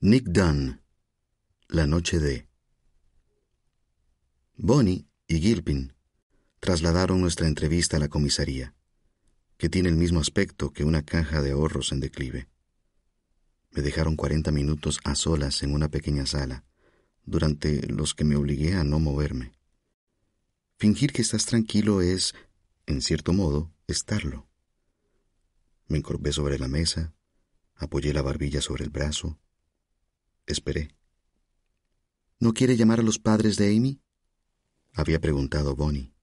Nick Dunn, La noche de... Bonnie y Gilpin trasladaron nuestra entrevista a la comisaría, que tiene el mismo aspecto que una caja de ahorros en declive. Me dejaron cuarenta minutos a solas en una pequeña sala, durante los que me obligué a no moverme. Fingir que estás tranquilo es, en cierto modo, estarlo. Me encorvé sobre la mesa, apoyé la barbilla sobre el brazo, Esperé. ¿No quiere llamar a los padres de Amy? había preguntado Bonnie.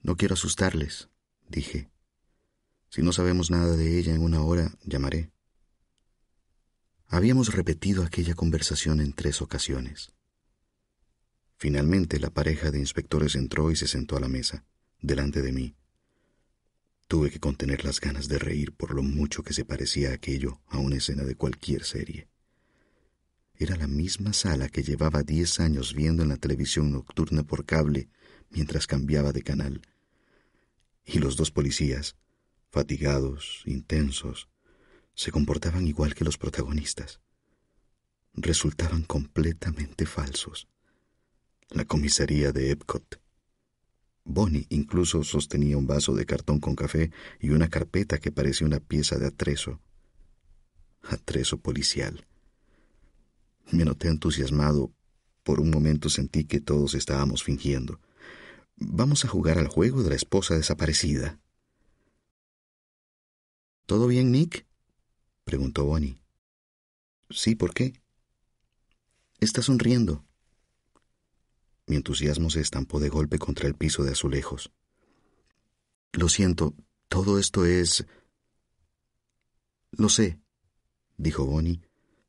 No quiero asustarles, dije. Si no sabemos nada de ella en una hora, llamaré. Habíamos repetido aquella conversación en tres ocasiones. Finalmente la pareja de inspectores entró y se sentó a la mesa, delante de mí. Tuve que contener las ganas de reír por lo mucho que se parecía aquello a una escena de cualquier serie. Era la misma sala que llevaba diez años viendo en la televisión nocturna por cable mientras cambiaba de canal. Y los dos policías, fatigados, intensos, se comportaban igual que los protagonistas. Resultaban completamente falsos. La comisaría de Epcot. Bonnie incluso sostenía un vaso de cartón con café y una carpeta que parecía una pieza de atrezo. Atrezo policial. Me noté entusiasmado. Por un momento sentí que todos estábamos fingiendo. Vamos a jugar al juego de la esposa desaparecida. ¿Todo bien, Nick? preguntó Bonnie. Sí, ¿por qué? Está sonriendo. Mi entusiasmo se estampó de golpe contra el piso de azulejos. Lo siento, todo esto es... Lo sé, dijo Bonnie,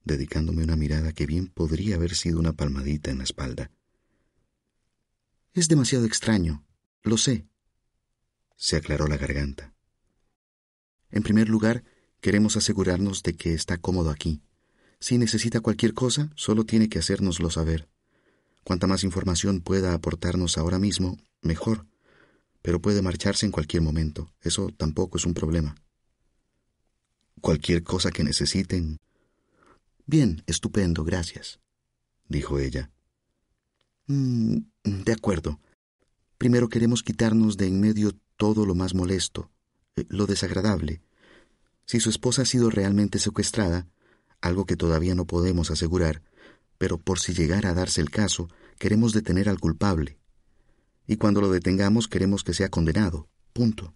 dedicándome una mirada que bien podría haber sido una palmadita en la espalda. Es demasiado extraño, lo sé. Se aclaró la garganta. En primer lugar, queremos asegurarnos de que está cómodo aquí. Si necesita cualquier cosa, solo tiene que hacérnoslo saber. Cuanta más información pueda aportarnos ahora mismo, mejor. Pero puede marcharse en cualquier momento. Eso tampoco es un problema. Cualquier cosa que necesiten, Bien, estupendo, gracias, dijo ella. Mm, de acuerdo. Primero queremos quitarnos de en medio todo lo más molesto, eh, lo desagradable. Si su esposa ha sido realmente secuestrada, algo que todavía no podemos asegurar, pero por si llegara a darse el caso, queremos detener al culpable. Y cuando lo detengamos queremos que sea condenado, punto,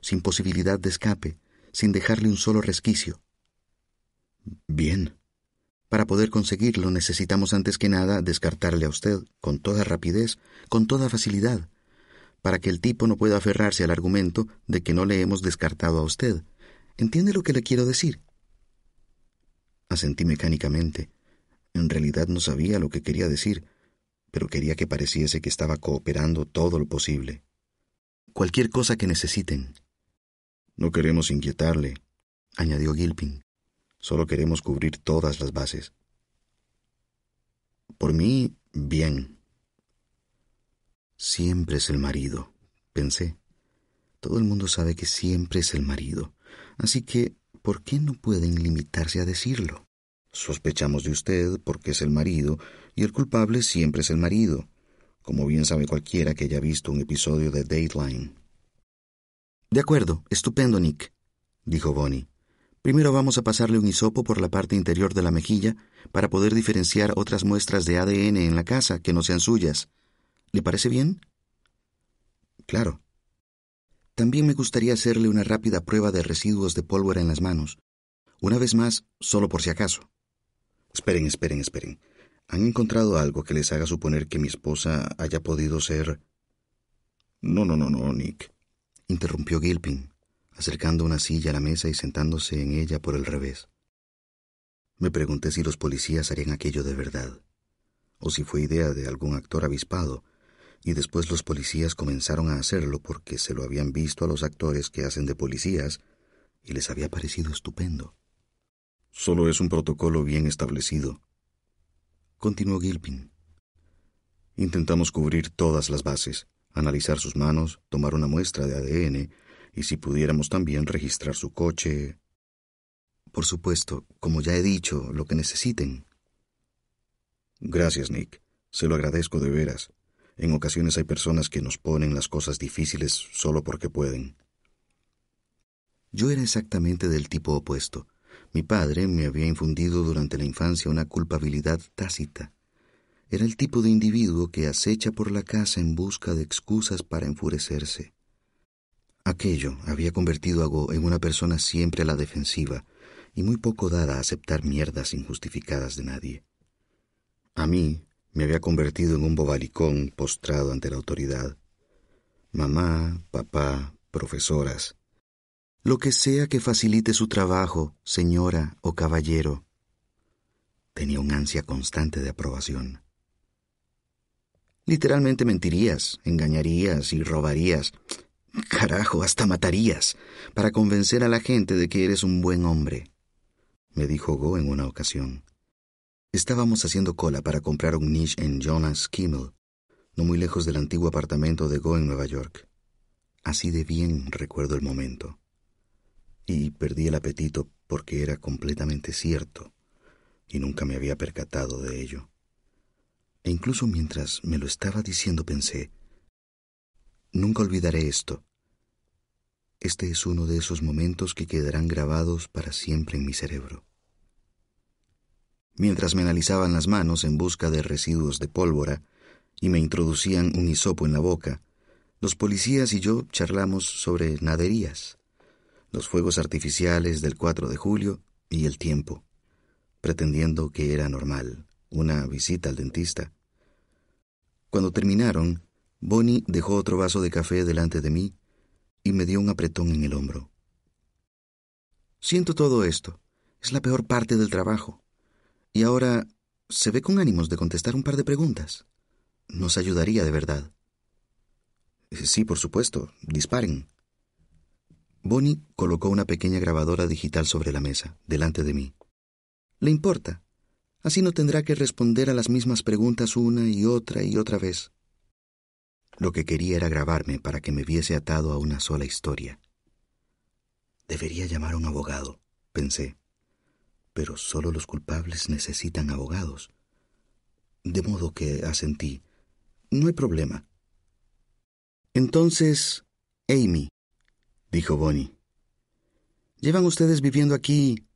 sin posibilidad de escape, sin dejarle un solo resquicio. Bien, para poder conseguirlo necesitamos antes que nada descartarle a usted, con toda rapidez, con toda facilidad, para que el tipo no pueda aferrarse al argumento de que no le hemos descartado a usted. ¿Entiende lo que le quiero decir? Asentí mecánicamente. En realidad no sabía lo que quería decir, pero quería que pareciese que estaba cooperando todo lo posible. Cualquier cosa que necesiten. No queremos inquietarle, añadió Gilpin. Solo queremos cubrir todas las bases. Por mí, bien. Siempre es el marido, pensé. Todo el mundo sabe que siempre es el marido. Así que, ¿por qué no pueden limitarse a decirlo? Sospechamos de usted porque es el marido, y el culpable siempre es el marido, como bien sabe cualquiera que haya visto un episodio de Dateline. De acuerdo, estupendo, Nick, dijo Bonnie. Primero vamos a pasarle un hisopo por la parte interior de la mejilla para poder diferenciar otras muestras de ADN en la casa que no sean suyas. ¿Le parece bien? Claro. También me gustaría hacerle una rápida prueba de residuos de pólvora en las manos. Una vez más, solo por si acaso. Esperen, esperen, esperen. ¿Han encontrado algo que les haga suponer que mi esposa haya podido ser... No, no, no, no, Nick. Interrumpió Gilpin acercando una silla a la mesa y sentándose en ella por el revés. Me pregunté si los policías harían aquello de verdad, o si fue idea de algún actor avispado, y después los policías comenzaron a hacerlo porque se lo habían visto a los actores que hacen de policías y les había parecido estupendo. Solo es un protocolo bien establecido, continuó Gilpin. Intentamos cubrir todas las bases, analizar sus manos, tomar una muestra de ADN y si pudiéramos también registrar su coche. Por supuesto, como ya he dicho, lo que necesiten. Gracias, Nick. Se lo agradezco de veras. En ocasiones hay personas que nos ponen las cosas difíciles solo porque pueden. Yo era exactamente del tipo opuesto. Mi padre me había infundido durante la infancia una culpabilidad tácita. Era el tipo de individuo que acecha por la casa en busca de excusas para enfurecerse. Aquello había convertido a Go en una persona siempre a la defensiva y muy poco dada a aceptar mierdas injustificadas de nadie. A mí me había convertido en un bobalicón postrado ante la autoridad. Mamá, papá, profesoras, lo que sea que facilite su trabajo, señora o caballero. Tenía un ansia constante de aprobación. Literalmente mentirías, engañarías y robarías. Carajo, hasta matarías, para convencer a la gente de que eres un buen hombre, me dijo Go en una ocasión. Estábamos haciendo cola para comprar un niche en Jonas Kimmel, no muy lejos del antiguo apartamento de Go en Nueva York. Así de bien recuerdo el momento y perdí el apetito porque era completamente cierto y nunca me había percatado de ello. E incluso mientras me lo estaba diciendo pensé, nunca olvidaré esto. Este es uno de esos momentos que quedarán grabados para siempre en mi cerebro. Mientras me analizaban las manos en busca de residuos de pólvora y me introducían un hisopo en la boca, los policías y yo charlamos sobre naderías los fuegos artificiales del 4 de julio y el tiempo, pretendiendo que era normal, una visita al dentista. Cuando terminaron, Bonnie dejó otro vaso de café delante de mí y me dio un apretón en el hombro. Siento todo esto. Es la peor parte del trabajo. Y ahora se ve con ánimos de contestar un par de preguntas. Nos ayudaría de verdad. Sí, por supuesto. Disparen. Bonnie colocó una pequeña grabadora digital sobre la mesa, delante de mí. ¿Le importa? Así no tendrá que responder a las mismas preguntas una y otra y otra vez. Lo que quería era grabarme para que me viese atado a una sola historia. Debería llamar a un abogado, pensé. Pero solo los culpables necesitan abogados. De modo que asentí. No hay problema. Entonces, Amy, dijo Bonnie. ¿Llevan ustedes viviendo aquí...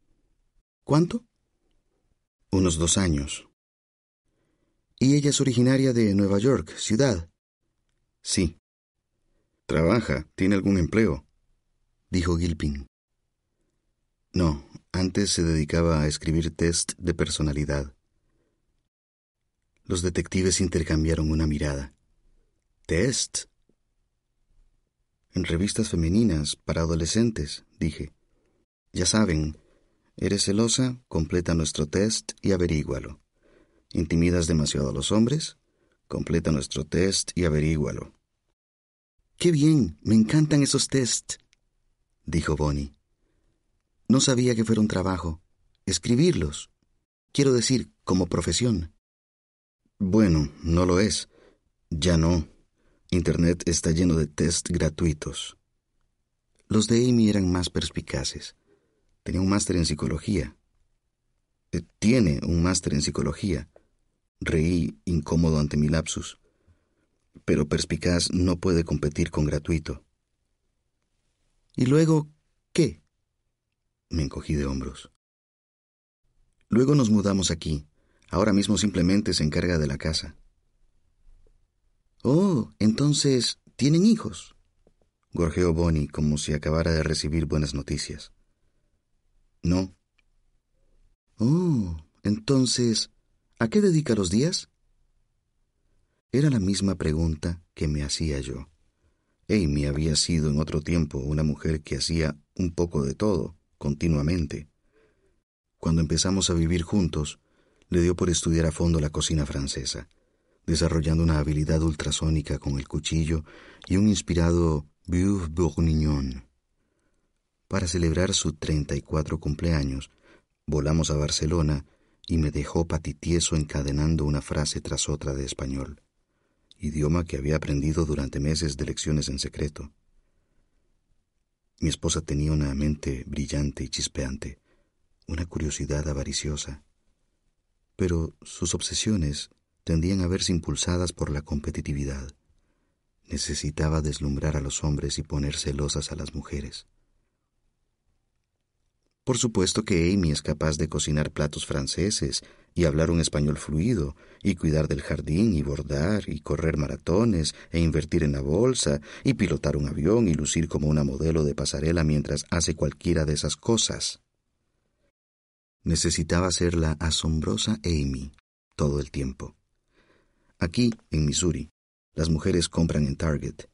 cuánto? Unos dos años. ¿Y ella es originaria de Nueva York, ciudad? Sí. ¿Trabaja? ¿Tiene algún empleo? dijo Gilpin. No, antes se dedicaba a escribir test de personalidad. Los detectives intercambiaron una mirada. ¿Test? en revistas femeninas para adolescentes, dije. Ya saben, eres celosa, completa nuestro test y averígualo. ¿Intimidas demasiado a los hombres? Completa nuestro test y averígualo. Qué bien, me encantan esos tests, dijo Bonnie. No sabía que fuera un trabajo. Escribirlos. Quiero decir, como profesión. Bueno, no lo es. Ya no. Internet está lleno de test gratuitos. Los de Amy eran más perspicaces. Tenía un máster en psicología. Eh, tiene un máster en psicología. Reí incómodo ante mi lapsus. Pero perspicaz no puede competir con gratuito. ¿Y luego qué? Me encogí de hombros. Luego nos mudamos aquí. Ahora mismo simplemente se encarga de la casa. Oh, entonces, ¿tienen hijos? gorjeó Bonnie como si acabara de recibir buenas noticias. No. Oh, entonces, ¿a qué dedica los días? Era la misma pregunta que me hacía yo. Amy había sido en otro tiempo una mujer que hacía un poco de todo, continuamente. Cuando empezamos a vivir juntos, le dio por estudiar a fondo la cocina francesa, desarrollando una habilidad ultrasónica con el cuchillo y un inspirado Beurre Bourguignon. Para celebrar su 34 cumpleaños, volamos a Barcelona y me dejó patitieso encadenando una frase tras otra de español, idioma que había aprendido durante meses de lecciones en secreto. Mi esposa tenía una mente brillante y chispeante, una curiosidad avariciosa, pero sus obsesiones tendían a verse impulsadas por la competitividad. Necesitaba deslumbrar a los hombres y poner celosas a las mujeres. Por supuesto que Amy es capaz de cocinar platos franceses y hablar un español fluido, y cuidar del jardín, y bordar, y correr maratones, e invertir en la bolsa, y pilotar un avión, y lucir como una modelo de pasarela mientras hace cualquiera de esas cosas. Necesitaba ser la asombrosa Amy todo el tiempo. Aquí, en Missouri, las mujeres compran en Target,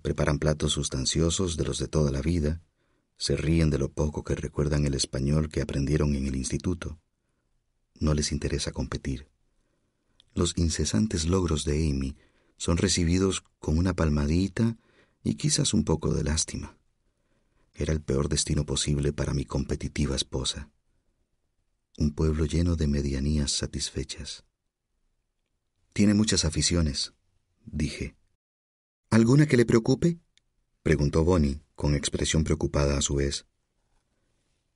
preparan platos sustanciosos de los de toda la vida, se ríen de lo poco que recuerdan el español que aprendieron en el instituto. No les interesa competir. Los incesantes logros de Amy son recibidos con una palmadita y quizás un poco de lástima. Era el peor destino posible para mi competitiva esposa un pueblo lleno de medianías satisfechas. Tiene muchas aficiones, dije. ¿Alguna que le preocupe? preguntó Bonnie, con expresión preocupada a su vez.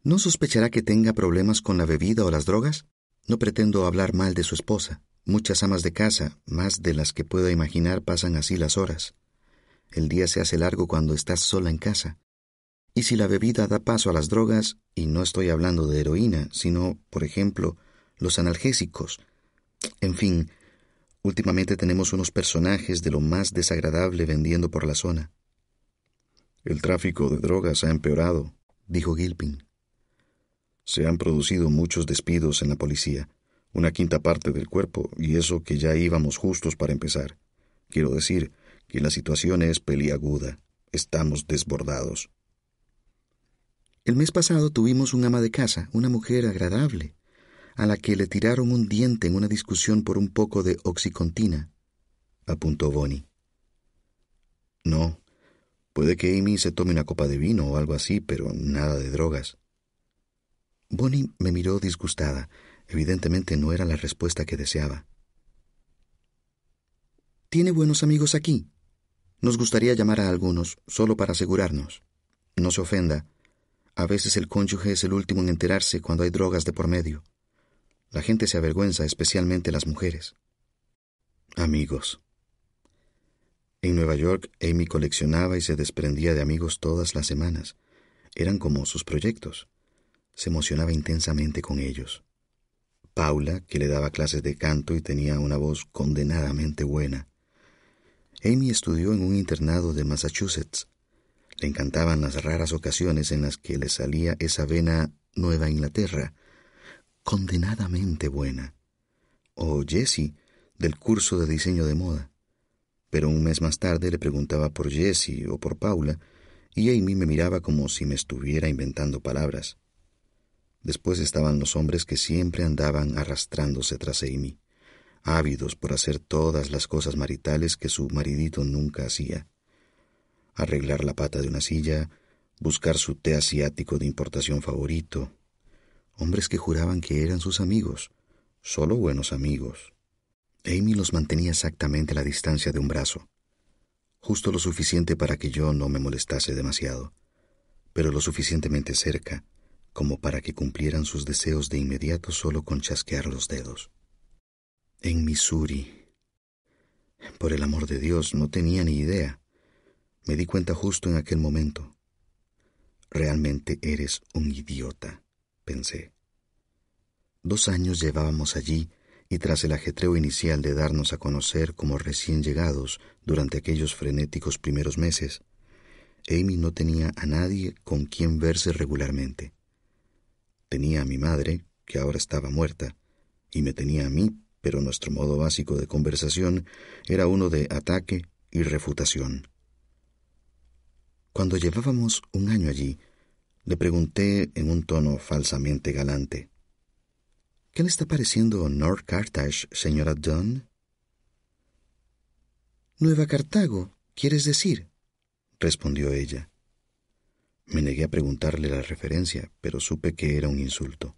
¿No sospechará que tenga problemas con la bebida o las drogas? No pretendo hablar mal de su esposa. Muchas amas de casa, más de las que puedo imaginar, pasan así las horas. El día se hace largo cuando estás sola en casa. Y si la bebida da paso a las drogas, y no estoy hablando de heroína, sino, por ejemplo, los analgésicos. En fin, últimamente tenemos unos personajes de lo más desagradable vendiendo por la zona. El tráfico de drogas ha empeorado, dijo Gilpin. Se han producido muchos despidos en la policía, una quinta parte del cuerpo, y eso que ya íbamos justos para empezar. Quiero decir que la situación es peliaguda. Estamos desbordados. El mes pasado tuvimos un ama de casa, una mujer agradable, a la que le tiraron un diente en una discusión por un poco de oxicontina, apuntó Bonnie. No, puede que Amy se tome una copa de vino o algo así, pero nada de drogas. Bonnie me miró disgustada. Evidentemente no era la respuesta que deseaba. ¿Tiene buenos amigos aquí? Nos gustaría llamar a algunos, solo para asegurarnos. No se ofenda, a veces el cónyuge es el último en enterarse cuando hay drogas de por medio. La gente se avergüenza, especialmente las mujeres. Amigos. En Nueva York, Amy coleccionaba y se desprendía de amigos todas las semanas. Eran como sus proyectos. Se emocionaba intensamente con ellos. Paula, que le daba clases de canto y tenía una voz condenadamente buena. Amy estudió en un internado de Massachusetts le encantaban las raras ocasiones en las que le salía esa vena Nueva Inglaterra, condenadamente buena. O Jessie, del curso de diseño de moda. Pero un mes más tarde le preguntaba por Jessie o por Paula, y Amy me miraba como si me estuviera inventando palabras. Después estaban los hombres que siempre andaban arrastrándose tras Amy, ávidos por hacer todas las cosas maritales que su maridito nunca hacía arreglar la pata de una silla, buscar su té asiático de importación favorito. Hombres que juraban que eran sus amigos, solo buenos amigos. Amy los mantenía exactamente a la distancia de un brazo, justo lo suficiente para que yo no me molestase demasiado, pero lo suficientemente cerca como para que cumplieran sus deseos de inmediato solo con chasquear los dedos. En Missouri. Por el amor de Dios, no tenía ni idea. Me di cuenta justo en aquel momento. Realmente eres un idiota, pensé. Dos años llevábamos allí y tras el ajetreo inicial de darnos a conocer como recién llegados durante aquellos frenéticos primeros meses, Amy no tenía a nadie con quien verse regularmente. Tenía a mi madre, que ahora estaba muerta, y me tenía a mí, pero nuestro modo básico de conversación era uno de ataque y refutación. Cuando llevábamos un año allí, le pregunté en un tono falsamente galante, ¿Qué le está pareciendo North Carthage, señora Dunn? Nueva Cartago, ¿quieres decir? respondió ella. Me negué a preguntarle la referencia, pero supe que era un insulto.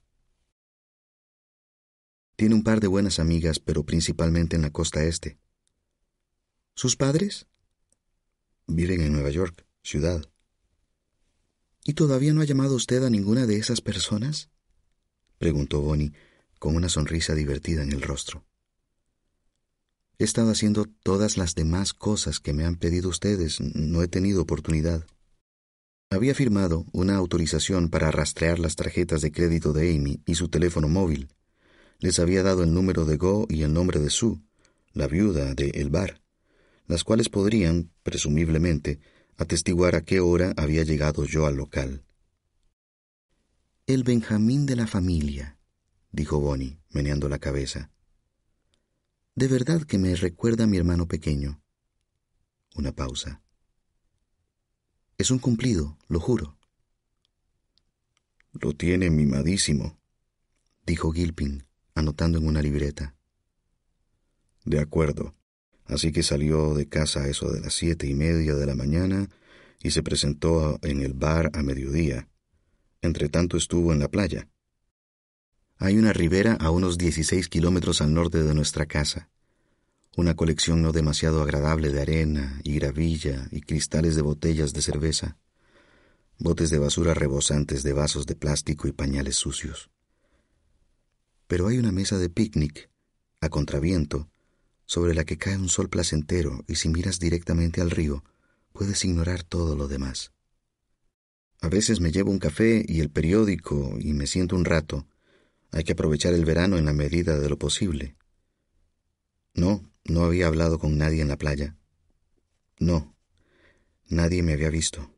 Tiene un par de buenas amigas, pero principalmente en la costa este. ¿Sus padres? Viven en Nueva York, ciudad. ¿Y todavía no ha llamado usted a ninguna de esas personas? preguntó Bonnie, con una sonrisa divertida en el rostro. He estado haciendo todas las demás cosas que me han pedido ustedes. No he tenido oportunidad. Había firmado una autorización para rastrear las tarjetas de crédito de Amy y su teléfono móvil. Les había dado el número de Go y el nombre de Sue, la viuda de El Bar, las cuales podrían, presumiblemente, atestiguar a qué hora había llegado yo al local. El Benjamín de la familia, dijo Bonnie, meneando la cabeza. De verdad que me recuerda a mi hermano pequeño. Una pausa. Es un cumplido, lo juro. Lo tiene mimadísimo, dijo Gilpin, anotando en una libreta. De acuerdo. Así que salió de casa a eso de las siete y media de la mañana y se presentó en el bar a mediodía. Entretanto estuvo en la playa. Hay una ribera a unos dieciséis kilómetros al norte de nuestra casa una colección no demasiado agradable de arena y gravilla y cristales de botellas de cerveza, botes de basura rebosantes de vasos de plástico y pañales sucios. Pero hay una mesa de picnic, a contraviento, sobre la que cae un sol placentero y si miras directamente al río, puedes ignorar todo lo demás. A veces me llevo un café y el periódico y me siento un rato. Hay que aprovechar el verano en la medida de lo posible. No, no había hablado con nadie en la playa. No, nadie me había visto.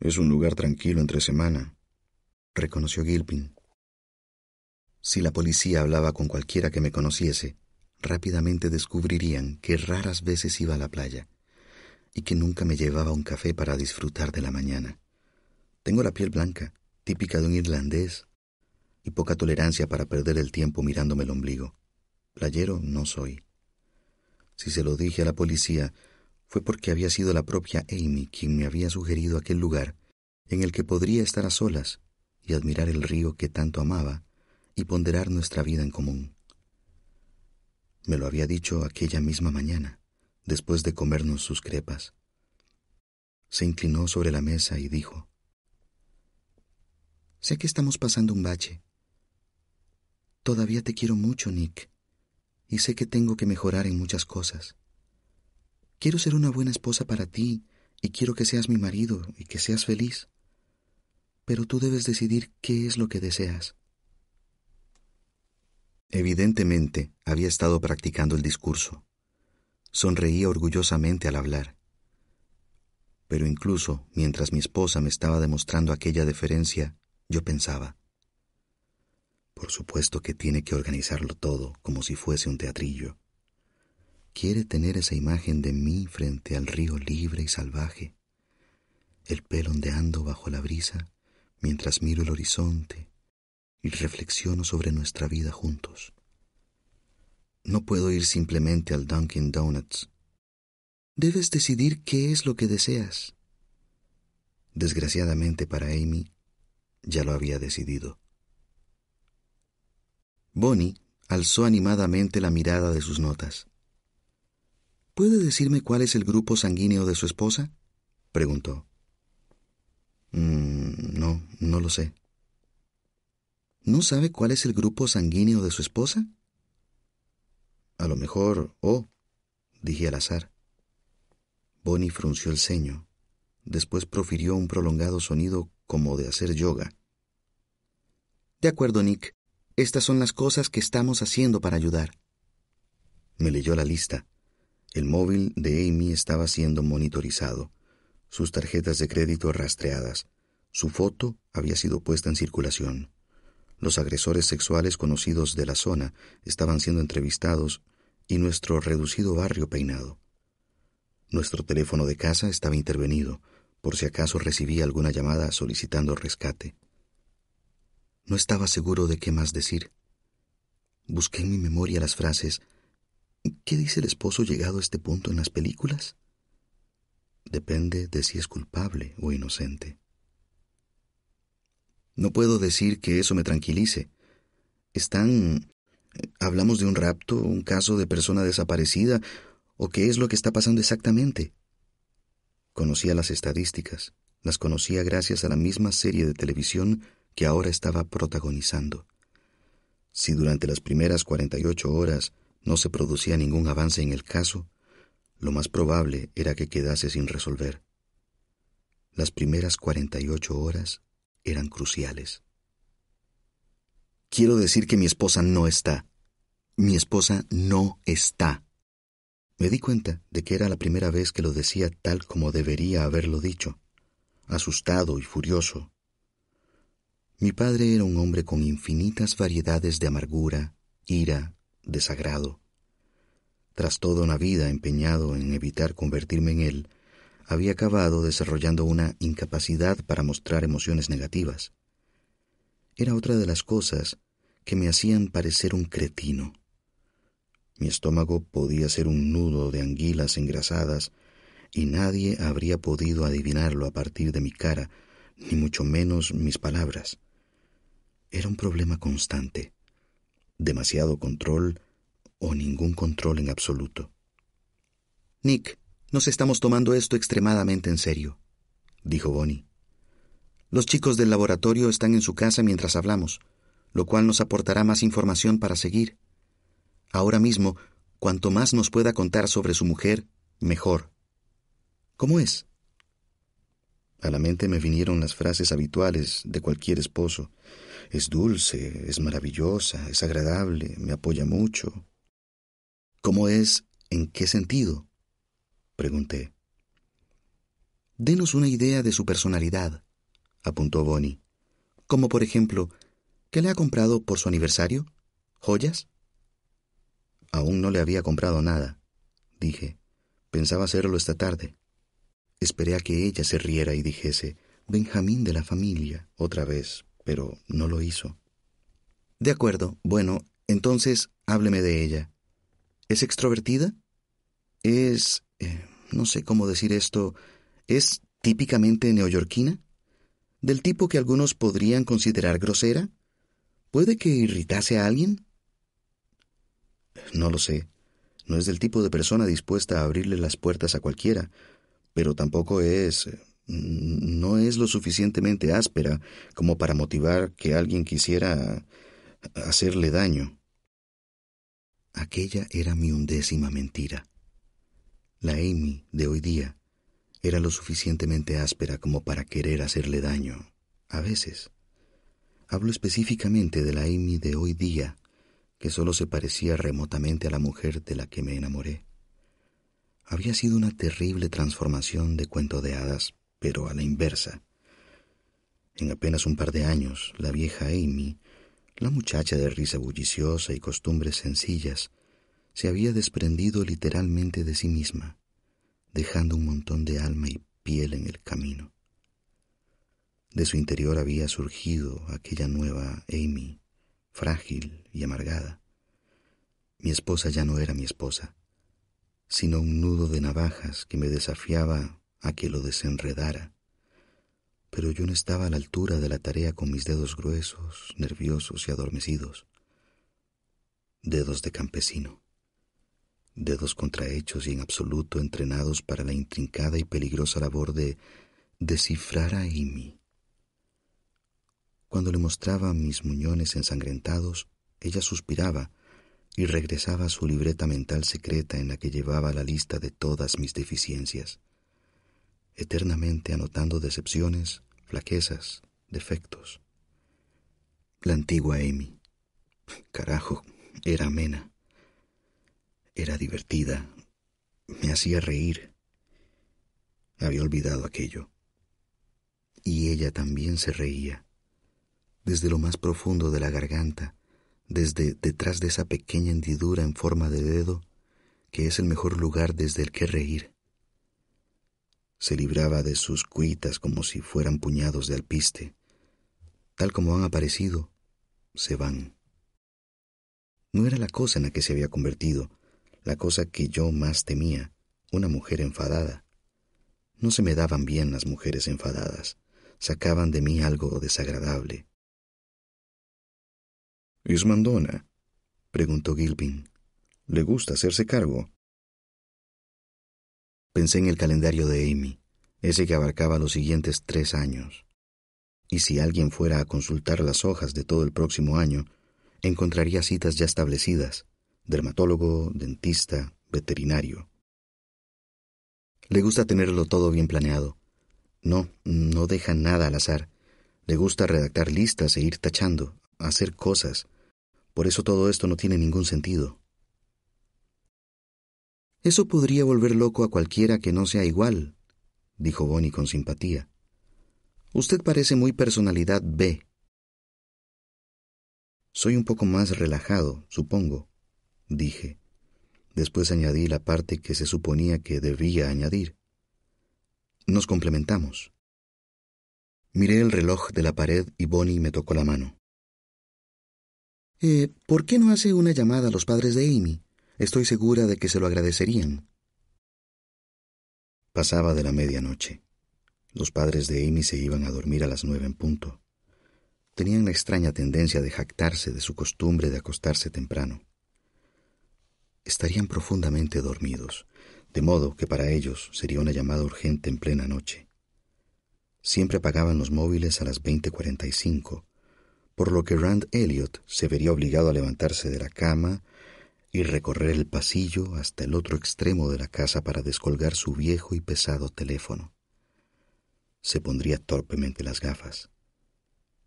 Es un lugar tranquilo entre semana, reconoció Gilpin. Si la policía hablaba con cualquiera que me conociese, rápidamente descubrirían que raras veces iba a la playa y que nunca me llevaba un café para disfrutar de la mañana. Tengo la piel blanca, típica de un irlandés, y poca tolerancia para perder el tiempo mirándome el ombligo. Playero no soy. Si se lo dije a la policía, fue porque había sido la propia Amy quien me había sugerido aquel lugar en el que podría estar a solas y admirar el río que tanto amaba y ponderar nuestra vida en común. Me lo había dicho aquella misma mañana, después de comernos sus crepas. Se inclinó sobre la mesa y dijo, Sé que estamos pasando un bache. Todavía te quiero mucho, Nick y sé que tengo que mejorar en muchas cosas. Quiero ser una buena esposa para ti y quiero que seas mi marido y que seas feliz. Pero tú debes decidir qué es lo que deseas. Evidentemente había estado practicando el discurso. Sonreía orgullosamente al hablar. Pero incluso mientras mi esposa me estaba demostrando aquella deferencia, yo pensaba, por supuesto que tiene que organizarlo todo como si fuese un teatrillo. Quiere tener esa imagen de mí frente al río libre y salvaje, el pelo ondeando bajo la brisa mientras miro el horizonte y reflexiono sobre nuestra vida juntos. No puedo ir simplemente al Dunkin' Donuts. Debes decidir qué es lo que deseas. Desgraciadamente para Amy, ya lo había decidido. Bonnie alzó animadamente la mirada de sus notas. ¿Puede decirme cuál es el grupo sanguíneo de su esposa? preguntó. Mm, no, no lo sé. ¿No sabe cuál es el grupo sanguíneo de su esposa? A lo mejor, oh, dije al azar. Bonnie frunció el ceño. Después profirió un prolongado sonido como de hacer yoga. De acuerdo, Nick. Estas son las cosas que estamos haciendo para ayudar. Me leyó la lista. El móvil de Amy estaba siendo monitorizado, sus tarjetas de crédito rastreadas, su foto había sido puesta en circulación. Los agresores sexuales conocidos de la zona estaban siendo entrevistados y nuestro reducido barrio peinado. Nuestro teléfono de casa estaba intervenido, por si acaso recibía alguna llamada solicitando rescate. No estaba seguro de qué más decir. Busqué en mi memoria las frases ¿Qué dice el esposo llegado a este punto en las películas? Depende de si es culpable o inocente. No puedo decir que eso me tranquilice. Están... Hablamos de un rapto, un caso de persona desaparecida, o qué es lo que está pasando exactamente. Conocía las estadísticas, las conocía gracias a la misma serie de televisión que ahora estaba protagonizando. Si durante las primeras 48 horas no se producía ningún avance en el caso, lo más probable era que quedase sin resolver. Las primeras 48 horas eran cruciales. Quiero decir que mi esposa no está. Mi esposa no está. Me di cuenta de que era la primera vez que lo decía tal como debería haberlo dicho, asustado y furioso. Mi padre era un hombre con infinitas variedades de amargura, ira, desagrado. Tras toda una vida empeñado en evitar convertirme en él, había acabado desarrollando una incapacidad para mostrar emociones negativas. Era otra de las cosas que me hacían parecer un cretino. Mi estómago podía ser un nudo de anguilas engrasadas, y nadie habría podido adivinarlo a partir de mi cara, ni mucho menos mis palabras. Era un problema constante. Demasiado control o ningún control en absoluto. Nick, nos estamos tomando esto extremadamente en serio, dijo Bonnie. Los chicos del laboratorio están en su casa mientras hablamos, lo cual nos aportará más información para seguir. Ahora mismo, cuanto más nos pueda contar sobre su mujer, mejor. ¿Cómo es? A la mente me vinieron las frases habituales de cualquier esposo. Es dulce, es maravillosa, es agradable, me apoya mucho. ¿Cómo es? ¿En qué sentido? Pregunté. Denos una idea de su personalidad, apuntó Bonnie. Como por ejemplo, ¿qué le ha comprado por su aniversario? ¿Joyas? Aún no le había comprado nada, dije. Pensaba hacerlo esta tarde. Esperé a que ella se riera y dijese, Benjamín de la familia, otra vez, pero no lo hizo. De acuerdo, bueno, entonces hábleme de ella. ¿Es extrovertida? ¿Es... Eh, no sé cómo decir esto, es típicamente neoyorquina? ¿Del tipo que algunos podrían considerar grosera? ¿Puede que irritase a alguien? No lo sé. No es del tipo de persona dispuesta a abrirle las puertas a cualquiera, pero tampoco es... no es lo suficientemente áspera como para motivar que alguien quisiera hacerle daño. Aquella era mi undécima mentira. La Amy de hoy día era lo suficientemente áspera como para querer hacerle daño, a veces. Hablo específicamente de la Amy de hoy día, que solo se parecía remotamente a la mujer de la que me enamoré. Había sido una terrible transformación de cuento de hadas, pero a la inversa. En apenas un par de años, la vieja Amy, la muchacha de risa bulliciosa y costumbres sencillas, se había desprendido literalmente de sí misma, dejando un montón de alma y piel en el camino. De su interior había surgido aquella nueva Amy, frágil y amargada. Mi esposa ya no era mi esposa, sino un nudo de navajas que me desafiaba a que lo desenredara. Pero yo no estaba a la altura de la tarea con mis dedos gruesos, nerviosos y adormecidos. Dedos de campesino dedos contrahechos y en absoluto entrenados para la intrincada y peligrosa labor de descifrar a Amy. Cuando le mostraba mis muñones ensangrentados, ella suspiraba y regresaba a su libreta mental secreta en la que llevaba la lista de todas mis deficiencias, eternamente anotando decepciones, flaquezas, defectos. La antigua Amy. Carajo, era amena. Era divertida, me hacía reír. Había olvidado aquello. Y ella también se reía, desde lo más profundo de la garganta, desde detrás de esa pequeña hendidura en forma de dedo, que es el mejor lugar desde el que reír. Se libraba de sus cuitas como si fueran puñados de alpiste, tal como han aparecido se van. No era la cosa en la que se había convertido, la cosa que yo más temía, una mujer enfadada. No se me daban bien las mujeres enfadadas, sacaban de mí algo desagradable. ¿Es mandona? preguntó Gilpin. ¿Le gusta hacerse cargo? Pensé en el calendario de Amy, ese que abarcaba los siguientes tres años. Y si alguien fuera a consultar las hojas de todo el próximo año, encontraría citas ya establecidas, dermatólogo, dentista, veterinario. Le gusta tenerlo todo bien planeado. No, no deja nada al azar. Le gusta redactar listas e ir tachando, hacer cosas. Por eso todo esto no tiene ningún sentido. Eso podría volver loco a cualquiera que no sea igual, dijo Bonnie con simpatía. Usted parece muy personalidad B. Soy un poco más relajado, supongo, dije. Después añadí la parte que se suponía que debía añadir. Nos complementamos. Miré el reloj de la pared y Bonnie me tocó la mano. Eh, ¿Por qué no hace una llamada a los padres de Amy? Estoy segura de que se lo agradecerían. Pasaba de la medianoche. Los padres de Amy se iban a dormir a las nueve en punto. Tenían la extraña tendencia de jactarse de su costumbre de acostarse temprano. Estarían profundamente dormidos, de modo que para ellos sería una llamada urgente en plena noche. Siempre apagaban los móviles a las 20:45, por lo que Rand Elliot se vería obligado a levantarse de la cama y recorrer el pasillo hasta el otro extremo de la casa para descolgar su viejo y pesado teléfono. Se pondría torpemente las gafas.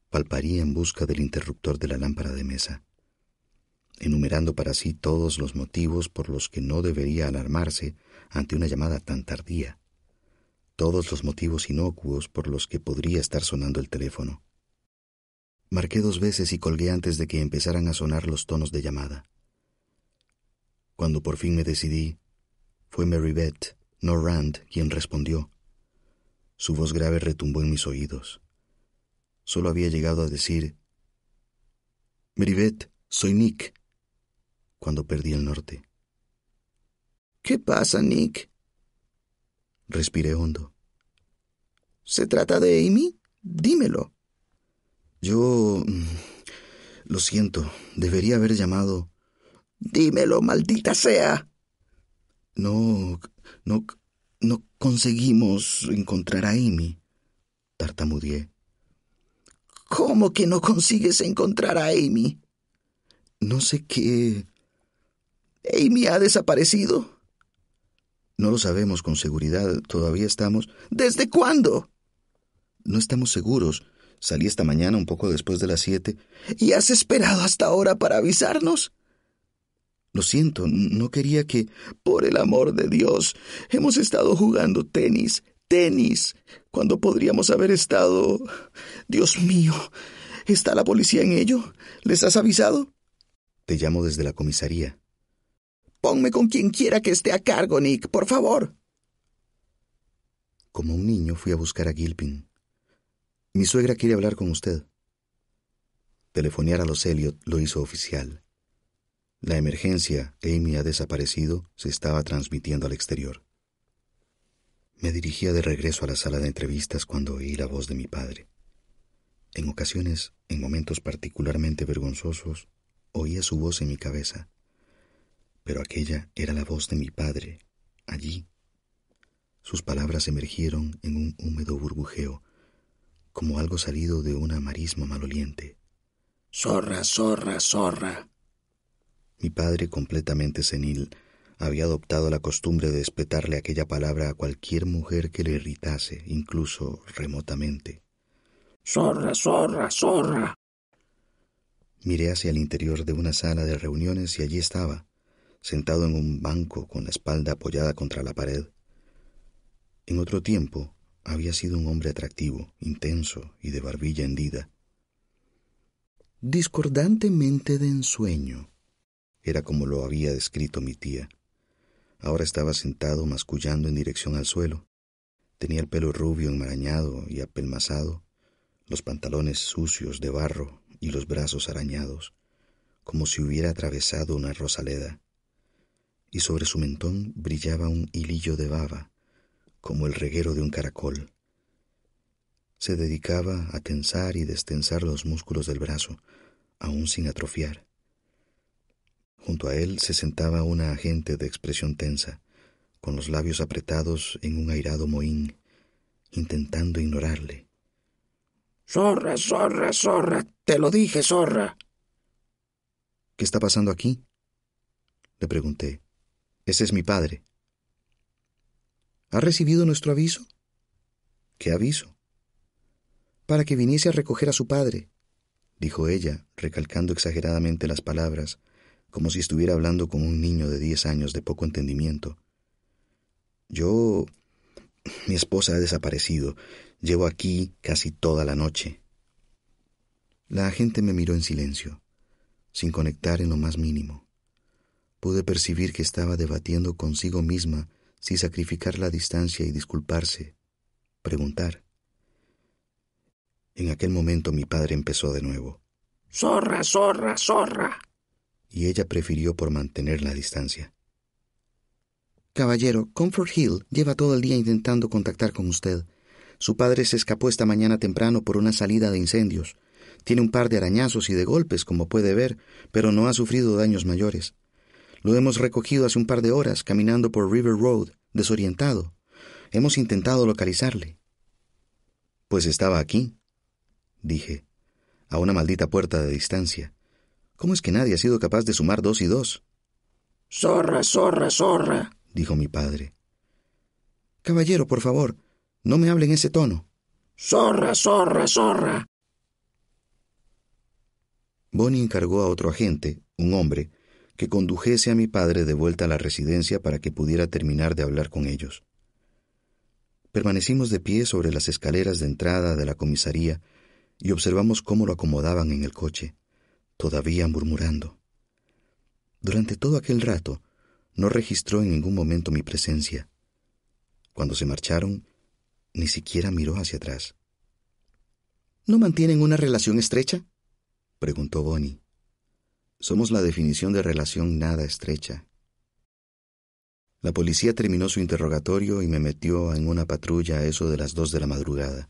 Palparía en busca del interruptor de la lámpara de mesa, enumerando para sí todos los motivos por los que no debería alarmarse ante una llamada tan tardía, todos los motivos inocuos por los que podría estar sonando el teléfono. Marqué dos veces y colgué antes de que empezaran a sonar los tonos de llamada. Cuando por fin me decidí, fue Mary Beth, no Rand, quien respondió. Su voz grave retumbó en mis oídos. Solo había llegado a decir, Mary Beth, soy Nick, cuando perdí el norte. ¿Qué pasa, Nick? Respiré hondo. ¿Se trata de Amy? Dímelo. Yo... Mm, lo siento, debería haber llamado Dímelo, maldita sea. No, no, no conseguimos encontrar a Amy, tartamudeé. ¿Cómo que no consigues encontrar a Amy? No sé qué. ¿Amy ha desaparecido? No lo sabemos con seguridad. Todavía estamos. ¿Desde cuándo? No estamos seguros. Salí esta mañana un poco después de las siete. ¿Y has esperado hasta ahora para avisarnos? Lo siento, no quería que... Por el amor de Dios, hemos estado jugando tenis, tenis, cuando podríamos haber estado... Dios mío, ¿está la policía en ello? ¿Les has avisado? Te llamo desde la comisaría. Ponme con quien quiera que esté a cargo, Nick, por favor. Como un niño fui a buscar a Gilpin. Mi suegra quiere hablar con usted. Telefonear a los Elliot lo hizo oficial. La emergencia, Amy ha desaparecido, se estaba transmitiendo al exterior. Me dirigía de regreso a la sala de entrevistas cuando oí la voz de mi padre. En ocasiones, en momentos particularmente vergonzosos, oía su voz en mi cabeza, pero aquella era la voz de mi padre, allí. Sus palabras emergieron en un húmedo burbujeo, como algo salido de una marisma maloliente. Zorra, zorra, zorra. Mi padre, completamente senil, había adoptado la costumbre de espetarle aquella palabra a cualquier mujer que le irritase, incluso remotamente. Zorra, zorra, zorra. Miré hacia el interior de una sala de reuniones y allí estaba, sentado en un banco con la espalda apoyada contra la pared. En otro tiempo había sido un hombre atractivo, intenso y de barbilla hendida. Discordantemente de ensueño, era como lo había descrito mi tía. Ahora estaba sentado mascullando en dirección al suelo. Tenía el pelo rubio enmarañado y apelmazado, los pantalones sucios de barro y los brazos arañados, como si hubiera atravesado una rosaleda, y sobre su mentón brillaba un hilillo de baba, como el reguero de un caracol. Se dedicaba a tensar y destensar los músculos del brazo, aún sin atrofiar. Junto a él se sentaba una agente de expresión tensa, con los labios apretados en un airado mohín, intentando ignorarle. Zorra, zorra, zorra, te lo dije, zorra. ¿Qué está pasando aquí? Le pregunté. Ese es mi padre. ¿Ha recibido nuestro aviso? ¿Qué aviso? Para que viniese a recoger a su padre, dijo ella, recalcando exageradamente las palabras, como si estuviera hablando con un niño de diez años de poco entendimiento. Yo... Mi esposa ha desaparecido. Llevo aquí casi toda la noche. La agente me miró en silencio, sin conectar en lo más mínimo. Pude percibir que estaba debatiendo consigo misma si sacrificar la distancia y disculparse, preguntar. En aquel momento mi padre empezó de nuevo. Zorra, zorra, zorra. Y ella prefirió por mantener la distancia. Caballero, Comfort Hill lleva todo el día intentando contactar con usted. Su padre se escapó esta mañana temprano por una salida de incendios. Tiene un par de arañazos y de golpes, como puede ver, pero no ha sufrido daños mayores. Lo hemos recogido hace un par de horas caminando por River Road, desorientado. Hemos intentado localizarle. Pues estaba aquí, dije, a una maldita puerta de distancia. ¿Cómo es que nadie ha sido capaz de sumar dos y dos? Zorra, zorra, zorra, dijo mi padre. Caballero, por favor, no me hable en ese tono. Zorra, zorra, zorra. Bonnie encargó a otro agente, un hombre, que condujese a mi padre de vuelta a la residencia para que pudiera terminar de hablar con ellos. Permanecimos de pie sobre las escaleras de entrada de la comisaría y observamos cómo lo acomodaban en el coche, todavía murmurando. Durante todo aquel rato no registró en ningún momento mi presencia. Cuando se marcharon, ni siquiera miró hacia atrás. ¿No mantienen una relación estrecha? preguntó Bonnie. Somos la definición de relación nada estrecha. La policía terminó su interrogatorio y me metió en una patrulla a eso de las dos de la madrugada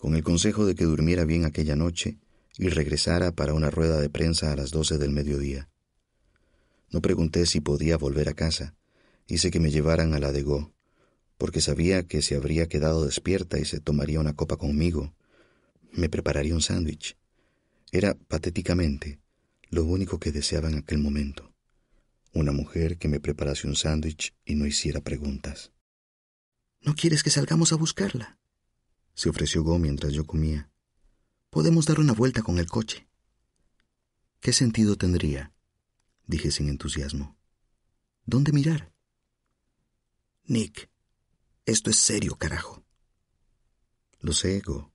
con el consejo de que durmiera bien aquella noche y regresara para una rueda de prensa a las doce del mediodía. No pregunté si podía volver a casa. Hice que me llevaran a la de Go, porque sabía que se habría quedado despierta y se tomaría una copa conmigo. Me prepararía un sándwich. Era, patéticamente, lo único que deseaba en aquel momento. Una mujer que me preparase un sándwich y no hiciera preguntas. ¿No quieres que salgamos a buscarla? se ofreció Go mientras yo comía. Podemos dar una vuelta con el coche. ¿Qué sentido tendría? dije sin entusiasmo. ¿Dónde mirar? Nick, esto es serio, carajo. Lo sé, Go.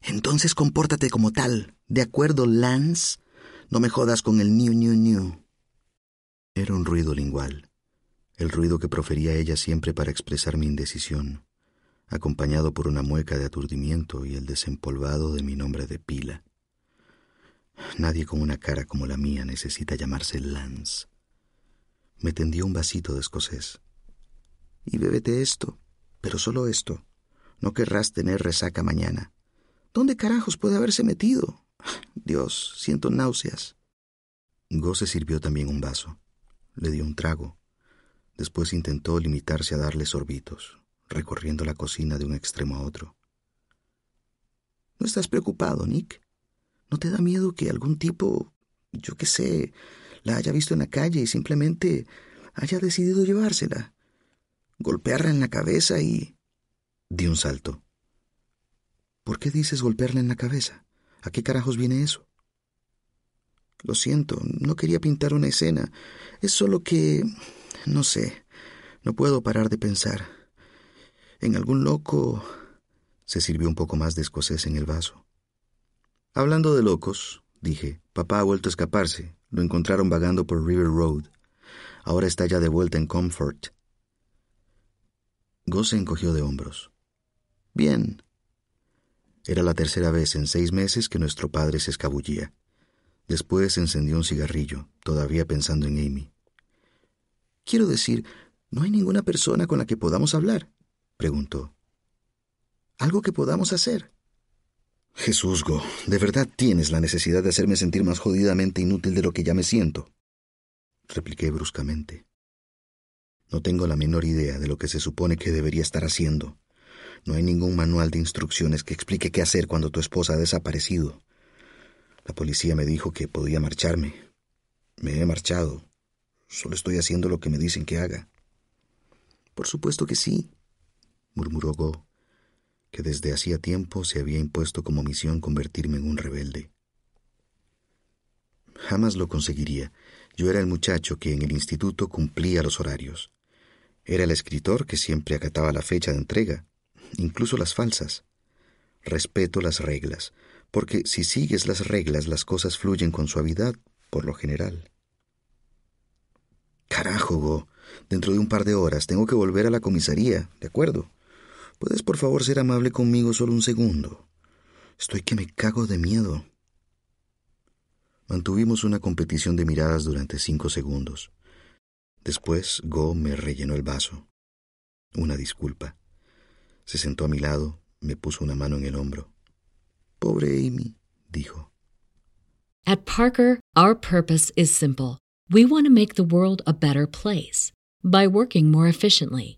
Entonces compórtate como tal. ¿De acuerdo, Lance? No me jodas con el new, new, new. Era un ruido lingual, el ruido que profería ella siempre para expresar mi indecisión acompañado por una mueca de aturdimiento y el desempolvado de mi nombre de pila. Nadie con una cara como la mía necesita llamarse Lance. Me tendió un vasito de escocés. Y bébete esto, pero solo esto. No querrás tener resaca mañana. ¿Dónde carajos puede haberse metido? Dios, siento náuseas. Go se sirvió también un vaso. Le dio un trago. Después intentó limitarse a darle sorbitos recorriendo la cocina de un extremo a otro. ¿No estás preocupado, Nick? ¿No te da miedo que algún tipo, yo qué sé, la haya visto en la calle y simplemente haya decidido llevársela? Golpearla en la cabeza y... Di un salto. ¿Por qué dices golpearla en la cabeza? ¿A qué carajos viene eso? Lo siento, no quería pintar una escena. Es solo que... no sé, no puedo parar de pensar en algún loco. Se sirvió un poco más de escocés en el vaso. Hablando de locos, dije, papá ha vuelto a escaparse. Lo encontraron vagando por River Road. Ahora está ya de vuelta en Comfort. Go se encogió de hombros. Bien. Era la tercera vez en seis meses que nuestro padre se escabullía. Después encendió un cigarrillo, todavía pensando en Amy. Quiero decir, ¿no hay ninguna persona con la que podamos hablar? Preguntó. ¿Algo que podamos hacer? Jesús, Go, ¿de verdad tienes la necesidad de hacerme sentir más jodidamente inútil de lo que ya me siento? repliqué bruscamente. No tengo la menor idea de lo que se supone que debería estar haciendo. No hay ningún manual de instrucciones que explique qué hacer cuando tu esposa ha desaparecido. La policía me dijo que podía marcharme. Me he marchado. Solo estoy haciendo lo que me dicen que haga. Por supuesto que sí, murmuró Go, que desde hacía tiempo se había impuesto como misión convertirme en un rebelde. Jamás lo conseguiría. Yo era el muchacho que en el instituto cumplía los horarios. Era el escritor que siempre acataba la fecha de entrega incluso las falsas. Respeto las reglas, porque si sigues las reglas las cosas fluyen con suavidad, por lo general. Carajo, Go. Dentro de un par de horas tengo que volver a la comisaría, ¿de acuerdo? ¿Puedes por favor ser amable conmigo solo un segundo? Estoy que me cago de miedo. Mantuvimos una competición de miradas durante cinco segundos. Después Go me rellenó el vaso. Una disculpa. Se sentó a mi lado, me puso una mano en el hombro. Pobre Amy, dijo. At Parker, our purpose is simple. We want to make the world a better place by working more efficiently,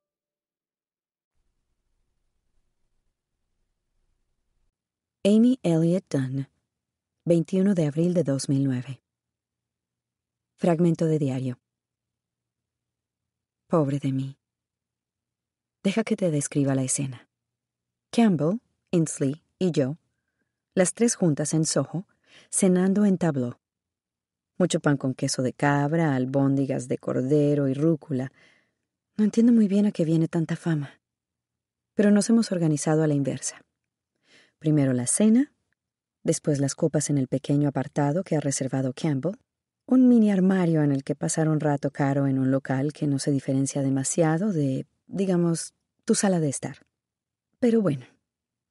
Amy Elliott Dunn, 21 de abril de 2009. Fragmento de diario. Pobre de mí. Deja que te describa la escena. Campbell, Inslee y yo, las tres juntas en Soho, cenando en tableau. Mucho pan con queso de cabra, albóndigas de cordero y rúcula. No entiendo muy bien a qué viene tanta fama. Pero nos hemos organizado a la inversa. Primero la cena, después las copas en el pequeño apartado que ha reservado Campbell, un mini armario en el que pasar un rato caro en un local que no se diferencia demasiado de, digamos, tu sala de estar. Pero bueno,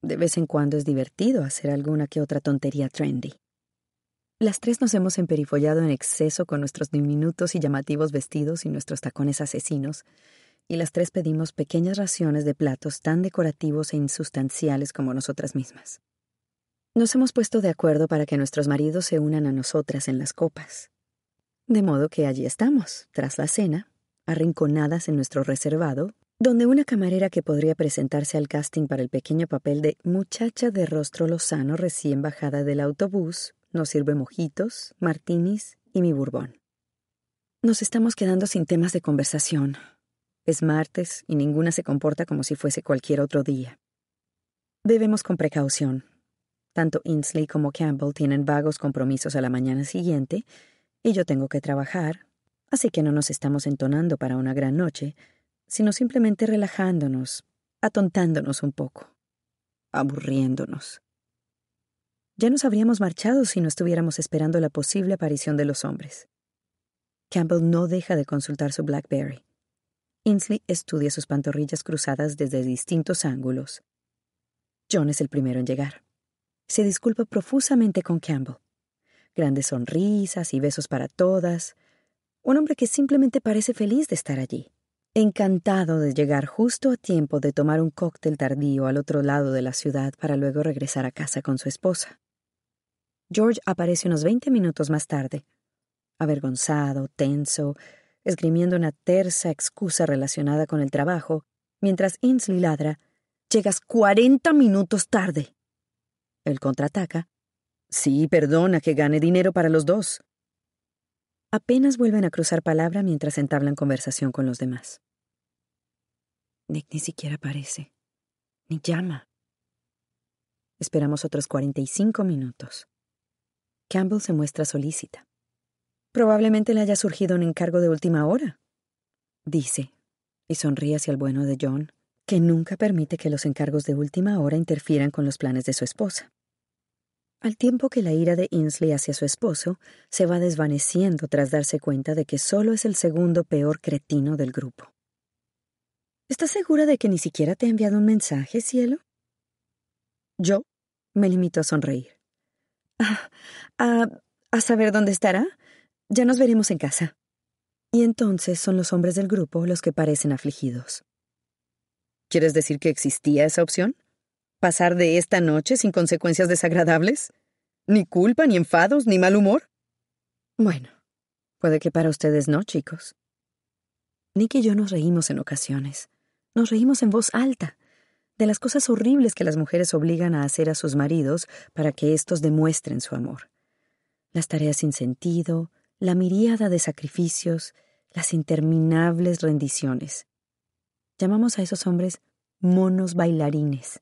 de vez en cuando es divertido hacer alguna que otra tontería trendy. Las tres nos hemos emperifollado en exceso con nuestros diminutos y llamativos vestidos y nuestros tacones asesinos, y las tres pedimos pequeñas raciones de platos tan decorativos e insustanciales como nosotras mismas. Nos hemos puesto de acuerdo para que nuestros maridos se unan a nosotras en las copas. De modo que allí estamos, tras la cena, arrinconadas en nuestro reservado, donde una camarera que podría presentarse al casting para el pequeño papel de muchacha de rostro lozano recién bajada del autobús nos sirve mojitos, martinis y mi bourbon. Nos estamos quedando sin temas de conversación, es martes y ninguna se comporta como si fuese cualquier otro día. Bebemos con precaución. Tanto Inslee como Campbell tienen vagos compromisos a la mañana siguiente y yo tengo que trabajar, así que no nos estamos entonando para una gran noche, sino simplemente relajándonos, atontándonos un poco, aburriéndonos. Ya nos habríamos marchado si no estuviéramos esperando la posible aparición de los hombres. Campbell no deja de consultar su Blackberry. Inslee estudia sus pantorrillas cruzadas desde distintos ángulos. John es el primero en llegar. Se disculpa profusamente con Campbell. Grandes sonrisas y besos para todas. Un hombre que simplemente parece feliz de estar allí. Encantado de llegar justo a tiempo de tomar un cóctel tardío al otro lado de la ciudad para luego regresar a casa con su esposa. George aparece unos veinte minutos más tarde, avergonzado, tenso, esgrimiendo una tersa excusa relacionada con el trabajo, mientras Ainsley ladra, Llegas cuarenta minutos tarde. Él contraataca. Sí, perdona que gane dinero para los dos. Apenas vuelven a cruzar palabra mientras entablan conversación con los demás. Nick ni siquiera aparece, ni llama. Esperamos otros 45 minutos. Campbell se muestra solícita. Probablemente le haya surgido un encargo de última hora, dice, y sonríe hacia el bueno de John, que nunca permite que los encargos de última hora interfieran con los planes de su esposa. Al tiempo que la ira de Ainsley hacia su esposo se va desvaneciendo tras darse cuenta de que solo es el segundo peor cretino del grupo. ¿Estás segura de que ni siquiera te ha enviado un mensaje, cielo? Yo me limito a sonreír. Ah, a, a saber dónde estará. Ya nos veremos en casa. Y entonces son los hombres del grupo los que parecen afligidos. ¿Quieres decir que existía esa opción? ¿Pasar de esta noche sin consecuencias desagradables? ¿Ni culpa, ni enfados, ni mal humor? Bueno, puede que para ustedes no, chicos. Nick y yo nos reímos en ocasiones. Nos reímos en voz alta de las cosas horribles que las mujeres obligan a hacer a sus maridos para que éstos demuestren su amor. Las tareas sin sentido, la miríada de sacrificios, las interminables rendiciones. Llamamos a esos hombres monos bailarines.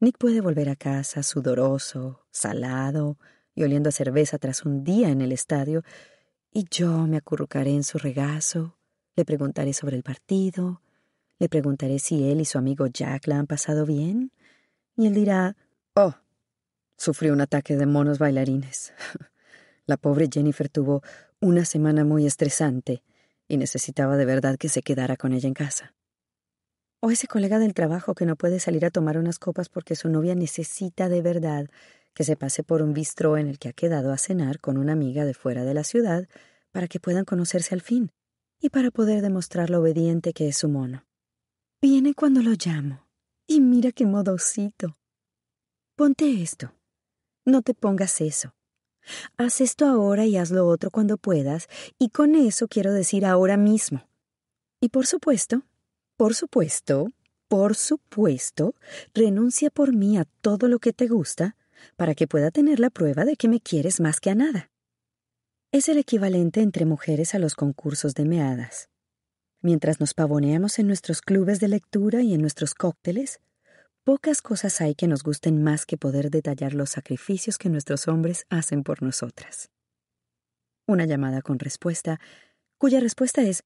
Nick puede volver a casa sudoroso, salado y oliendo a cerveza tras un día en el estadio, y yo me acurrucaré en su regazo, le preguntaré sobre el partido, le preguntaré si él y su amigo Jack la han pasado bien, y él dirá, oh, sufrió un ataque de monos bailarines. la pobre Jennifer tuvo una semana muy estresante y necesitaba de verdad que se quedara con ella en casa. O ese colega del trabajo que no puede salir a tomar unas copas porque su novia necesita de verdad que se pase por un bistró en el que ha quedado a cenar con una amiga de fuera de la ciudad para que puedan conocerse al fin y para poder demostrar lo obediente que es su mono. Viene cuando lo llamo. Y mira qué modosito. Ponte esto. No te pongas eso. Haz esto ahora y haz lo otro cuando puedas, y con eso quiero decir ahora mismo. Y por supuesto, por supuesto, por supuesto, renuncia por mí a todo lo que te gusta para que pueda tener la prueba de que me quieres más que a nada. Es el equivalente entre mujeres a los concursos de meadas. Mientras nos pavoneamos en nuestros clubes de lectura y en nuestros cócteles, pocas cosas hay que nos gusten más que poder detallar los sacrificios que nuestros hombres hacen por nosotras. Una llamada con respuesta, cuya respuesta es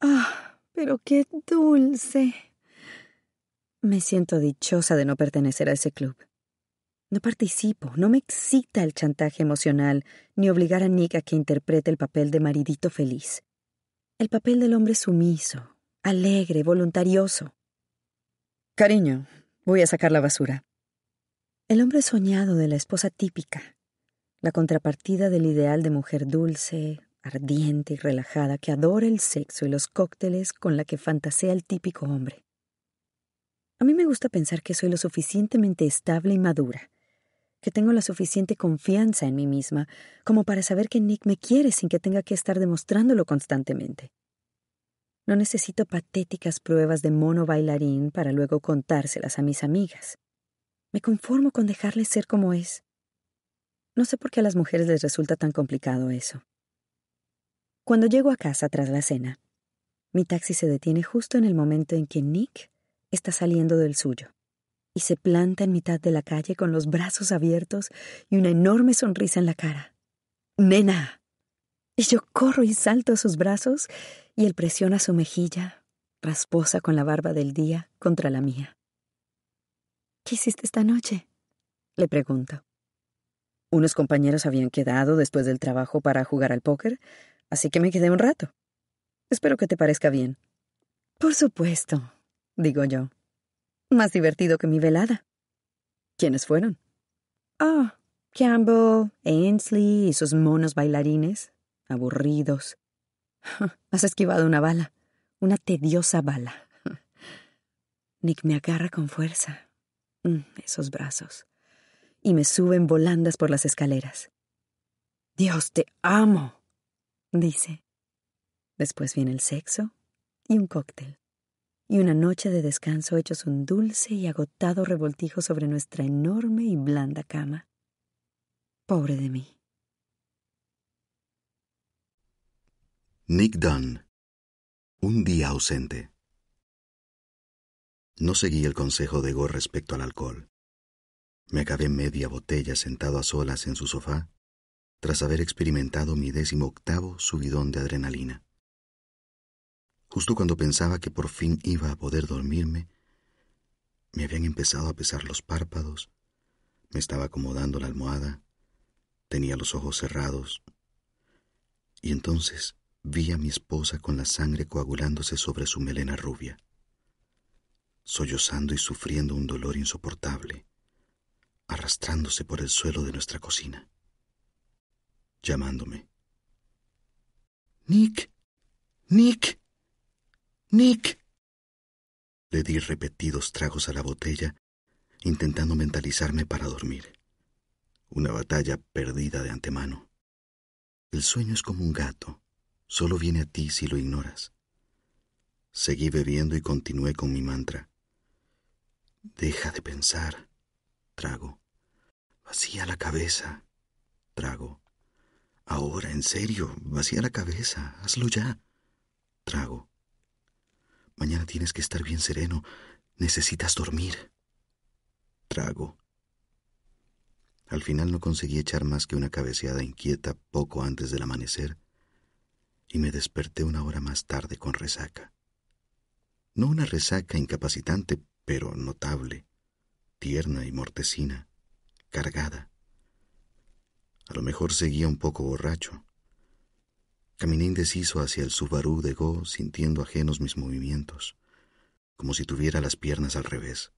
Ah, pero qué dulce. Me siento dichosa de no pertenecer a ese club. No participo, no me excita el chantaje emocional, ni obligar a Nick a que interprete el papel de maridito feliz el papel del hombre sumiso, alegre, voluntarioso. Cariño, voy a sacar la basura. El hombre soñado de la esposa típica, la contrapartida del ideal de mujer dulce, ardiente y relajada que adora el sexo y los cócteles con la que fantasea el típico hombre. A mí me gusta pensar que soy lo suficientemente estable y madura, que tengo la suficiente confianza en mí misma como para saber que Nick me quiere sin que tenga que estar demostrándolo constantemente. No necesito patéticas pruebas de mono bailarín para luego contárselas a mis amigas. Me conformo con dejarle ser como es. No sé por qué a las mujeres les resulta tan complicado eso. Cuando llego a casa tras la cena, mi taxi se detiene justo en el momento en que Nick está saliendo del suyo y se planta en mitad de la calle con los brazos abiertos y una enorme sonrisa en la cara. ¡Nena! Y yo corro y salto a sus brazos y él presiona su mejilla, rasposa con la barba del día, contra la mía. ¿Qué hiciste esta noche? Le pregunto. Unos compañeros habían quedado después del trabajo para jugar al póker, así que me quedé un rato. Espero que te parezca bien. Por supuesto, digo yo. Más divertido que mi velada. ¿Quiénes fueron? Ah, Campbell, Ainsley y sus monos bailarines, aburridos. Has esquivado una bala, una tediosa bala. Nick me agarra con fuerza. Mm, esos brazos. Y me suben volandas por las escaleras. Dios te amo, dice. Después viene el sexo y un cóctel. Y una noche de descanso hechos un dulce y agotado revoltijo sobre nuestra enorme y blanda cama. Pobre de mí. Nick Dunn. Un día ausente. No seguí el consejo de Gore respecto al alcohol. Me acabé media botella sentado a solas en su sofá, tras haber experimentado mi décimo octavo subidón de adrenalina. Justo cuando pensaba que por fin iba a poder dormirme, me habían empezado a pesar los párpados, me estaba acomodando la almohada, tenía los ojos cerrados, y entonces vi a mi esposa con la sangre coagulándose sobre su melena rubia, sollozando y sufriendo un dolor insoportable, arrastrándose por el suelo de nuestra cocina, llamándome. Nick, Nick. Nick. Le di repetidos tragos a la botella, intentando mentalizarme para dormir. Una batalla perdida de antemano. El sueño es como un gato, solo viene a ti si lo ignoras. Seguí bebiendo y continué con mi mantra. Deja de pensar. Trago. Vacía la cabeza. Trago. Ahora, en serio, vacía la cabeza. Hazlo ya. Trago. Mañana tienes que estar bien sereno. Necesitas dormir. Trago. Al final no conseguí echar más que una cabeceada inquieta poco antes del amanecer y me desperté una hora más tarde con resaca. No una resaca incapacitante, pero notable, tierna y mortecina, cargada. A lo mejor seguía un poco borracho. Caminé indeciso hacia el Subaru de Go, sintiendo ajenos mis movimientos, como si tuviera las piernas al revés.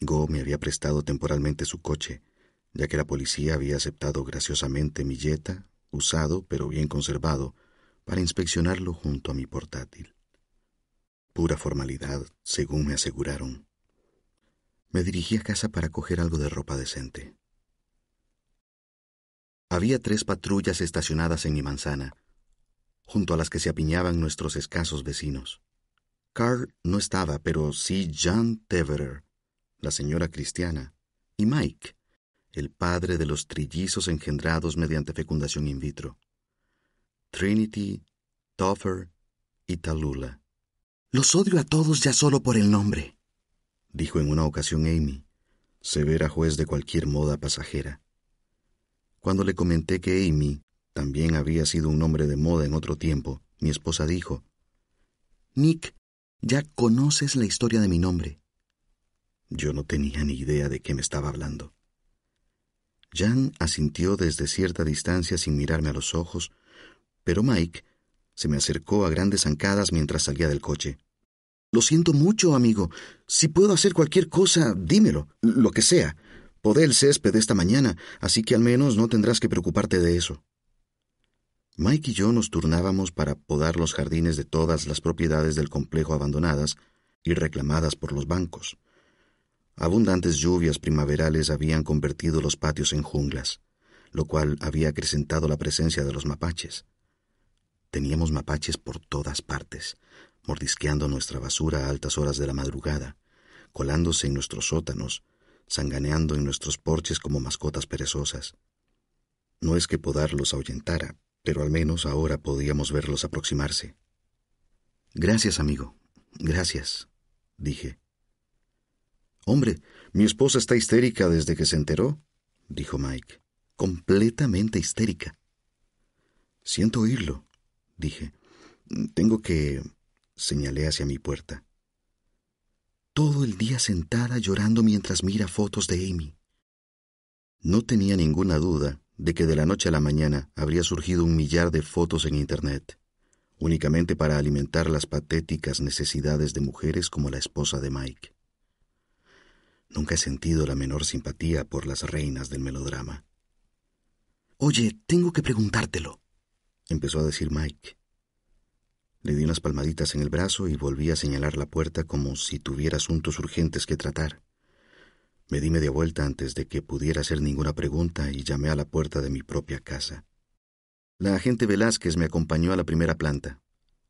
Go me había prestado temporalmente su coche, ya que la policía había aceptado graciosamente mi Jetta, usado pero bien conservado, para inspeccionarlo junto a mi portátil. Pura formalidad, según me aseguraron. Me dirigí a casa para coger algo de ropa decente. Había tres patrullas estacionadas en mi manzana, junto a las que se apiñaban nuestros escasos vecinos. Carl no estaba, pero sí John Teverer, la señora cristiana, y Mike, el padre de los trillizos engendrados mediante fecundación in vitro. Trinity, Toffer y Talula. Los odio a todos ya solo por el nombre, dijo en una ocasión Amy, severa juez de cualquier moda pasajera. Cuando le comenté que Amy también había sido un nombre de moda en otro tiempo, mi esposa dijo, Nick, ya conoces la historia de mi nombre. Yo no tenía ni idea de qué me estaba hablando. Jan asintió desde cierta distancia sin mirarme a los ojos, pero Mike se me acercó a grandes zancadas mientras salía del coche. Lo siento mucho, amigo. Si puedo hacer cualquier cosa, dímelo, lo que sea. Podé el césped esta mañana, así que al menos no tendrás que preocuparte de eso. Mike y yo nos turnábamos para podar los jardines de todas las propiedades del complejo abandonadas y reclamadas por los bancos. Abundantes lluvias primaverales habían convertido los patios en junglas, lo cual había acrecentado la presencia de los mapaches. Teníamos mapaches por todas partes, mordisqueando nuestra basura a altas horas de la madrugada, colándose en nuestros sótanos, sanganeando en nuestros porches como mascotas perezosas. No es que podarlos ahuyentara, pero al menos ahora podíamos verlos aproximarse. Gracias, amigo. Gracias, dije. Hombre, mi esposa está histérica desde que se enteró, dijo Mike. Completamente histérica. Siento oírlo, dije. Tengo que... señalé hacia mi puerta todo el día sentada llorando mientras mira fotos de Amy. No tenía ninguna duda de que de la noche a la mañana habría surgido un millar de fotos en Internet, únicamente para alimentar las patéticas necesidades de mujeres como la esposa de Mike. Nunca he sentido la menor simpatía por las reinas del melodrama. Oye, tengo que preguntártelo, empezó a decir Mike. Le di unas palmaditas en el brazo y volví a señalar la puerta como si tuviera asuntos urgentes que tratar. Me di media vuelta antes de que pudiera hacer ninguna pregunta y llamé a la puerta de mi propia casa. La agente Velázquez me acompañó a la primera planta,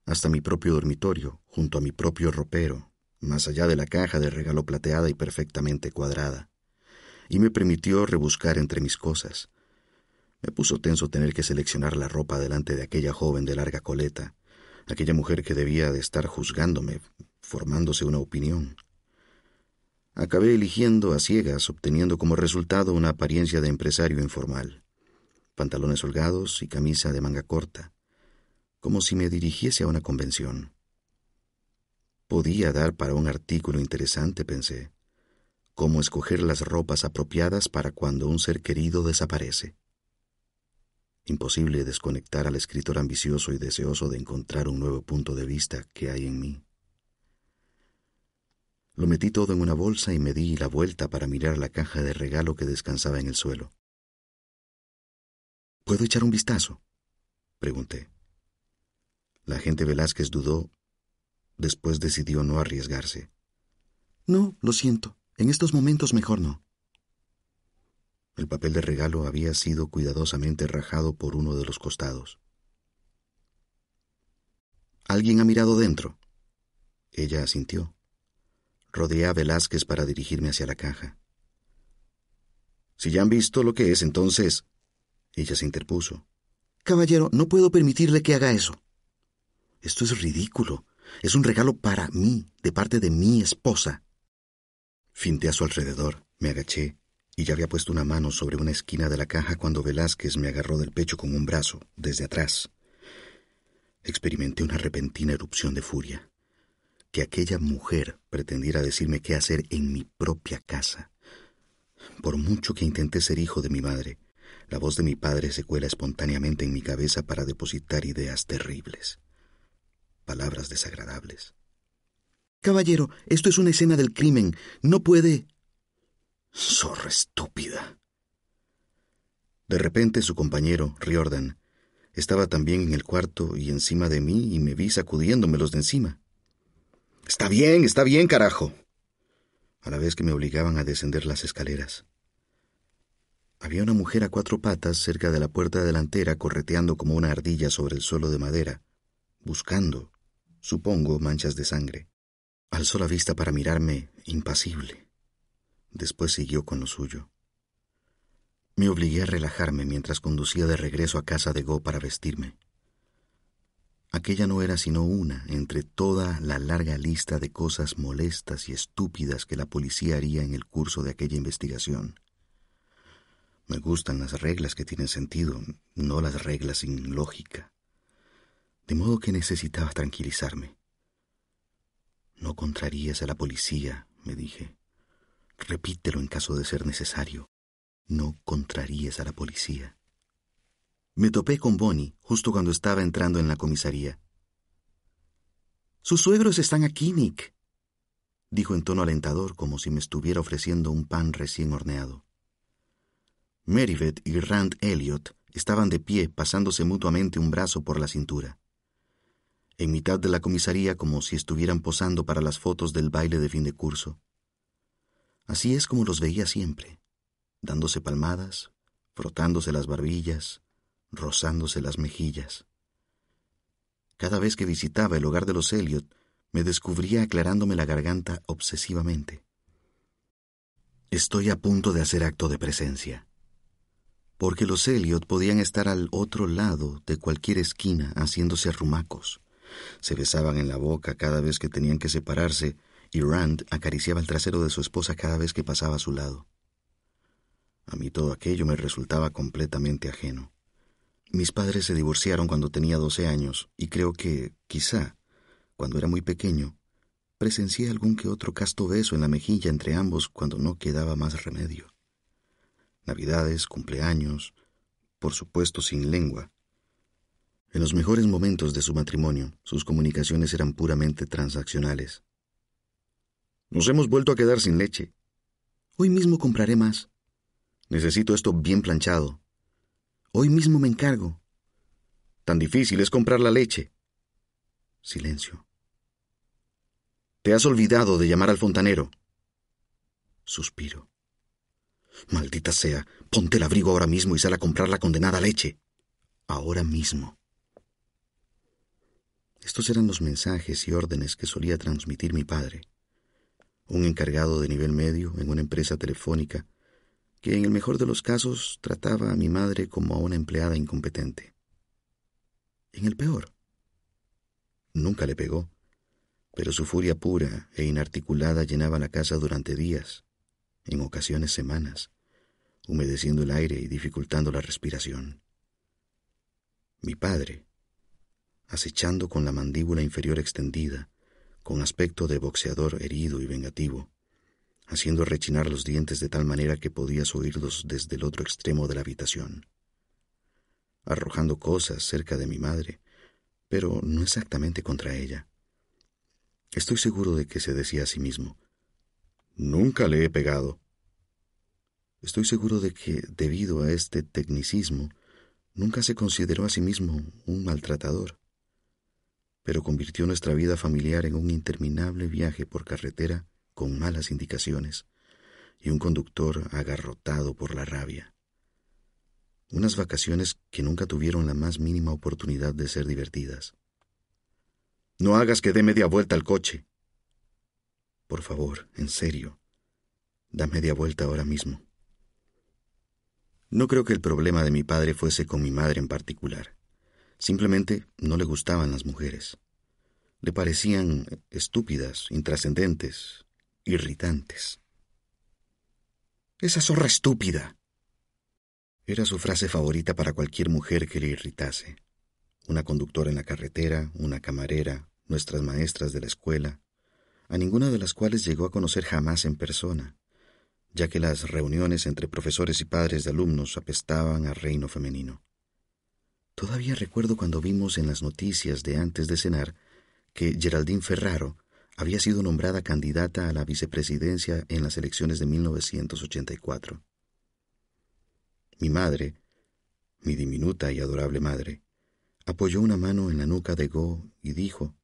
hasta mi propio dormitorio, junto a mi propio ropero, más allá de la caja de regalo plateada y perfectamente cuadrada, y me permitió rebuscar entre mis cosas. Me puso tenso tener que seleccionar la ropa delante de aquella joven de larga coleta, aquella mujer que debía de estar juzgándome, formándose una opinión. Acabé eligiendo a ciegas, obteniendo como resultado una apariencia de empresario informal pantalones holgados y camisa de manga corta, como si me dirigiese a una convención. Podía dar para un artículo interesante, pensé, cómo escoger las ropas apropiadas para cuando un ser querido desaparece. Imposible desconectar al escritor ambicioso y deseoso de encontrar un nuevo punto de vista que hay en mí. Lo metí todo en una bolsa y me di la vuelta para mirar la caja de regalo que descansaba en el suelo. ¿Puedo echar un vistazo? pregunté. La agente Velázquez dudó. Después decidió no arriesgarse. No, lo siento. En estos momentos mejor no. El papel de regalo había sido cuidadosamente rajado por uno de los costados. ¿Alguien ha mirado dentro? Ella asintió. Rodeé a Velázquez para dirigirme hacia la caja. Si ya han visto lo que es, entonces ella se interpuso. Caballero, no puedo permitirle que haga eso. Esto es ridículo. Es un regalo para mí, de parte de mi esposa. Finté a su alrededor, me agaché, y ya había puesto una mano sobre una esquina de la caja cuando Velázquez me agarró del pecho con un brazo, desde atrás. Experimenté una repentina erupción de furia. Que aquella mujer pretendiera decirme qué hacer en mi propia casa. Por mucho que intenté ser hijo de mi madre, la voz de mi padre se cuela espontáneamente en mi cabeza para depositar ideas terribles, palabras desagradables. Caballero, esto es una escena del crimen. No puede... Zorra estúpida. De repente su compañero, Riordan, estaba también en el cuarto y encima de mí y me vi sacudiéndomelos de encima. Está bien, está bien, carajo. A la vez que me obligaban a descender las escaleras. Había una mujer a cuatro patas cerca de la puerta delantera correteando como una ardilla sobre el suelo de madera, buscando, supongo, manchas de sangre. Alzó la vista para mirarme, impasible. Después siguió con lo suyo. Me obligué a relajarme mientras conducía de regreso a casa de Go para vestirme. Aquella no era sino una entre toda la larga lista de cosas molestas y estúpidas que la policía haría en el curso de aquella investigación. Me gustan las reglas que tienen sentido, no las reglas sin lógica. De modo que necesitaba tranquilizarme. No contrarías a la policía, me dije. Repítelo en caso de ser necesario. No contrarías a la policía. Me topé con Bonnie justo cuando estaba entrando en la comisaría. Sus suegros están aquí, Nick, dijo en tono alentador como si me estuviera ofreciendo un pan recién horneado. Meriveth y Rand Elliot estaban de pie pasándose mutuamente un brazo por la cintura. En mitad de la comisaría como si estuvieran posando para las fotos del baile de fin de curso. Así es como los veía siempre, dándose palmadas, frotándose las barbillas, rozándose las mejillas. Cada vez que visitaba el hogar de los Elliot, me descubría aclarándome la garganta obsesivamente. Estoy a punto de hacer acto de presencia porque los Elliot podían estar al otro lado de cualquier esquina haciéndose arrumacos. Se besaban en la boca cada vez que tenían que separarse y Rand acariciaba el trasero de su esposa cada vez que pasaba a su lado. A mí todo aquello me resultaba completamente ajeno. Mis padres se divorciaron cuando tenía doce años y creo que, quizá, cuando era muy pequeño, presencié algún que otro casto beso en la mejilla entre ambos cuando no quedaba más remedio navidades, cumpleaños, por supuesto sin lengua. En los mejores momentos de su matrimonio, sus comunicaciones eran puramente transaccionales. Nos hemos vuelto a quedar sin leche. Hoy mismo compraré más. Necesito esto bien planchado. Hoy mismo me encargo. Tan difícil es comprar la leche. Silencio. Te has olvidado de llamar al fontanero. Suspiro. Maldita sea, ponte el abrigo ahora mismo y sal a comprar la condenada leche. ahora mismo. Estos eran los mensajes y órdenes que solía transmitir mi padre, un encargado de nivel medio en una empresa telefónica que en el mejor de los casos trataba a mi madre como a una empleada incompetente. En el peor, nunca le pegó, pero su furia pura e inarticulada llenaba la casa durante días, en ocasiones semanas, humedeciendo el aire y dificultando la respiración. Mi padre, acechando con la mandíbula inferior extendida, con aspecto de boxeador herido y vengativo, haciendo rechinar los dientes de tal manera que podías oírlos desde el otro extremo de la habitación, arrojando cosas cerca de mi madre, pero no exactamente contra ella. Estoy seguro de que se decía a sí mismo, Nunca le he pegado. Estoy seguro de que, debido a este tecnicismo, nunca se consideró a sí mismo un maltratador pero convirtió nuestra vida familiar en un interminable viaje por carretera con malas indicaciones y un conductor agarrotado por la rabia. Unas vacaciones que nunca tuvieron la más mínima oportunidad de ser divertidas. No hagas que dé media vuelta al coche. Por favor, en serio, da media vuelta ahora mismo. No creo que el problema de mi padre fuese con mi madre en particular. Simplemente no le gustaban las mujeres. Le parecían estúpidas, intrascendentes, irritantes. Esa zorra estúpida. Era su frase favorita para cualquier mujer que le irritase. Una conductora en la carretera, una camarera, nuestras maestras de la escuela, a ninguna de las cuales llegó a conocer jamás en persona, ya que las reuniones entre profesores y padres de alumnos apestaban a reino femenino. Todavía recuerdo cuando vimos en las noticias de antes de cenar que Geraldine Ferraro había sido nombrada candidata a la vicepresidencia en las elecciones de 1984. Mi madre, mi diminuta y adorable madre, apoyó una mano en la nuca de Go y dijo,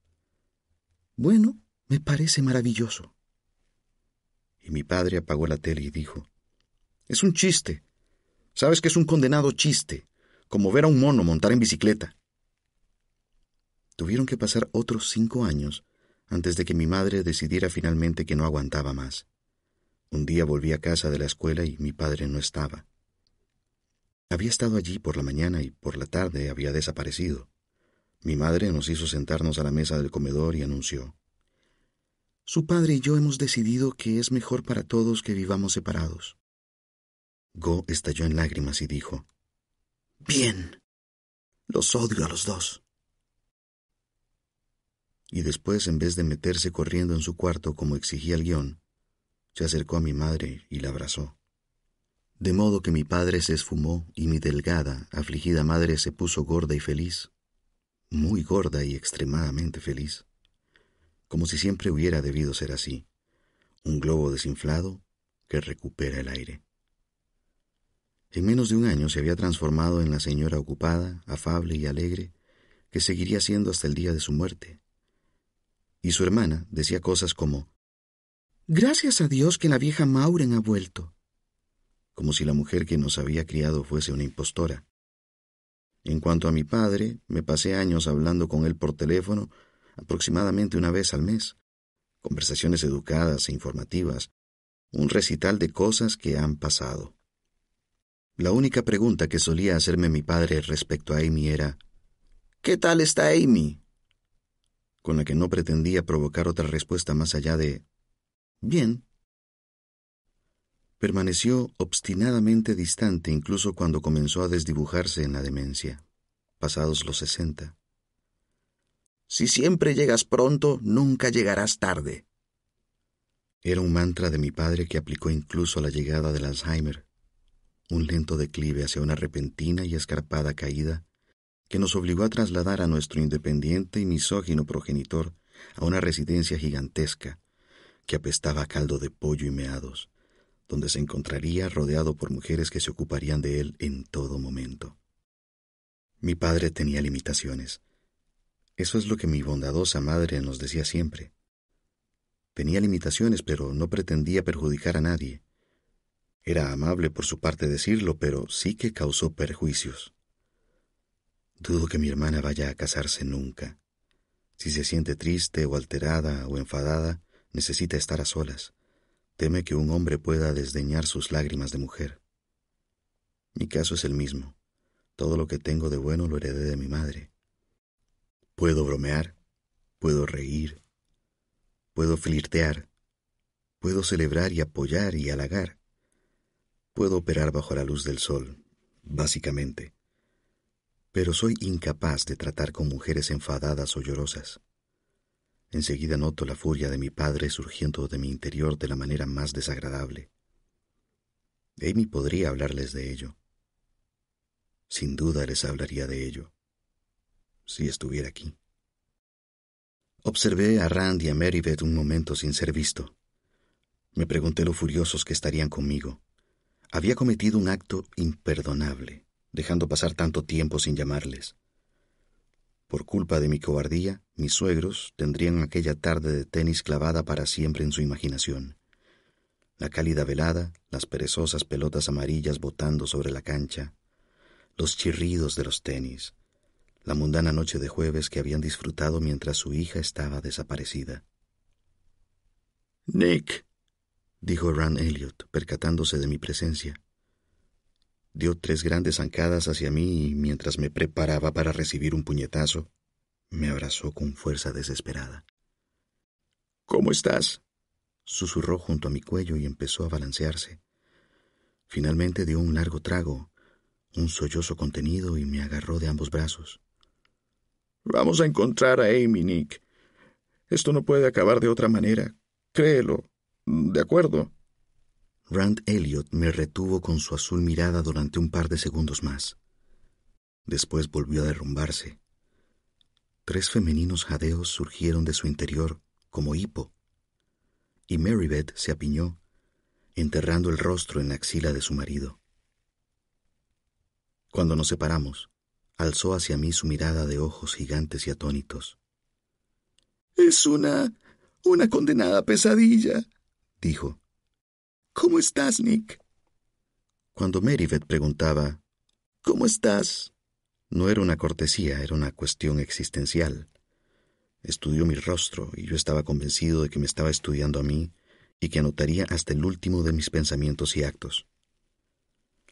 Bueno, me parece maravilloso. Y mi padre apagó la tele y dijo, Es un chiste. Sabes que es un condenado chiste como ver a un mono montar en bicicleta. Tuvieron que pasar otros cinco años antes de que mi madre decidiera finalmente que no aguantaba más. Un día volví a casa de la escuela y mi padre no estaba. Había estado allí por la mañana y por la tarde había desaparecido. Mi madre nos hizo sentarnos a la mesa del comedor y anunció. Su padre y yo hemos decidido que es mejor para todos que vivamos separados. Go estalló en lágrimas y dijo, Bien. Los odio a los dos. Y después, en vez de meterse corriendo en su cuarto como exigía el guion, se acercó a mi madre y la abrazó. De modo que mi padre se esfumó y mi delgada, afligida madre se puso gorda y feliz, muy gorda y extremadamente feliz, como si siempre hubiera debido ser así, un globo desinflado que recupera el aire. En menos de un año se había transformado en la señora ocupada, afable y alegre, que seguiría siendo hasta el día de su muerte. Y su hermana decía cosas como Gracias a Dios que la vieja Mauren ha vuelto, como si la mujer que nos había criado fuese una impostora. En cuanto a mi padre, me pasé años hablando con él por teléfono aproximadamente una vez al mes, conversaciones educadas e informativas, un recital de cosas que han pasado. La única pregunta que solía hacerme mi padre respecto a Amy era ¿Qué tal está Amy? con la que no pretendía provocar otra respuesta más allá de Bien. Permaneció obstinadamente distante incluso cuando comenzó a desdibujarse en la demencia, pasados los sesenta. Si siempre llegas pronto, nunca llegarás tarde. Era un mantra de mi padre que aplicó incluso a la llegada del Alzheimer un lento declive hacia una repentina y escarpada caída que nos obligó a trasladar a nuestro independiente y misógino progenitor a una residencia gigantesca que apestaba a caldo de pollo y meados, donde se encontraría rodeado por mujeres que se ocuparían de él en todo momento. Mi padre tenía limitaciones. Eso es lo que mi bondadosa madre nos decía siempre. Tenía limitaciones, pero no pretendía perjudicar a nadie. Era amable por su parte decirlo, pero sí que causó perjuicios. Dudo que mi hermana vaya a casarse nunca. Si se siente triste o alterada o enfadada, necesita estar a solas. Teme que un hombre pueda desdeñar sus lágrimas de mujer. Mi caso es el mismo. Todo lo que tengo de bueno lo heredé de mi madre. Puedo bromear, puedo reír, puedo flirtear, puedo celebrar y apoyar y halagar. Puedo operar bajo la luz del sol, básicamente. Pero soy incapaz de tratar con mujeres enfadadas o llorosas. Enseguida noto la furia de mi padre surgiendo de mi interior de la manera más desagradable. Amy podría hablarles de ello. Sin duda les hablaría de ello, si estuviera aquí. Observé a Rand y a Meribeth un momento sin ser visto. Me pregunté lo furiosos que estarían conmigo. Había cometido un acto imperdonable, dejando pasar tanto tiempo sin llamarles. Por culpa de mi cobardía, mis suegros tendrían aquella tarde de tenis clavada para siempre en su imaginación. La cálida velada, las perezosas pelotas amarillas botando sobre la cancha, los chirridos de los tenis, la mundana noche de jueves que habían disfrutado mientras su hija estaba desaparecida. Nick, dijo Ran Elliot, percatándose de mi presencia. Dio tres grandes zancadas hacia mí y mientras me preparaba para recibir un puñetazo, me abrazó con fuerza desesperada. ¿Cómo estás? susurró junto a mi cuello y empezó a balancearse. Finalmente dio un largo trago, un sollozo contenido y me agarró de ambos brazos. Vamos a encontrar a Amy, Nick. Esto no puede acabar de otra manera. Créelo. De acuerdo. Rand Elliot me retuvo con su azul mirada durante un par de segundos más. Después volvió a derrumbarse. Tres femeninos jadeos surgieron de su interior como hipo, y Marybeth se apiñó, enterrando el rostro en la axila de su marido. Cuando nos separamos, alzó hacia mí su mirada de ojos gigantes y atónitos. Es una... una condenada pesadilla, dijo. ¿Cómo estás, Nick? Cuando Meribeth preguntaba, ¿Cómo estás? No era una cortesía, era una cuestión existencial. Estudió mi rostro y yo estaba convencido de que me estaba estudiando a mí y que anotaría hasta el último de mis pensamientos y actos.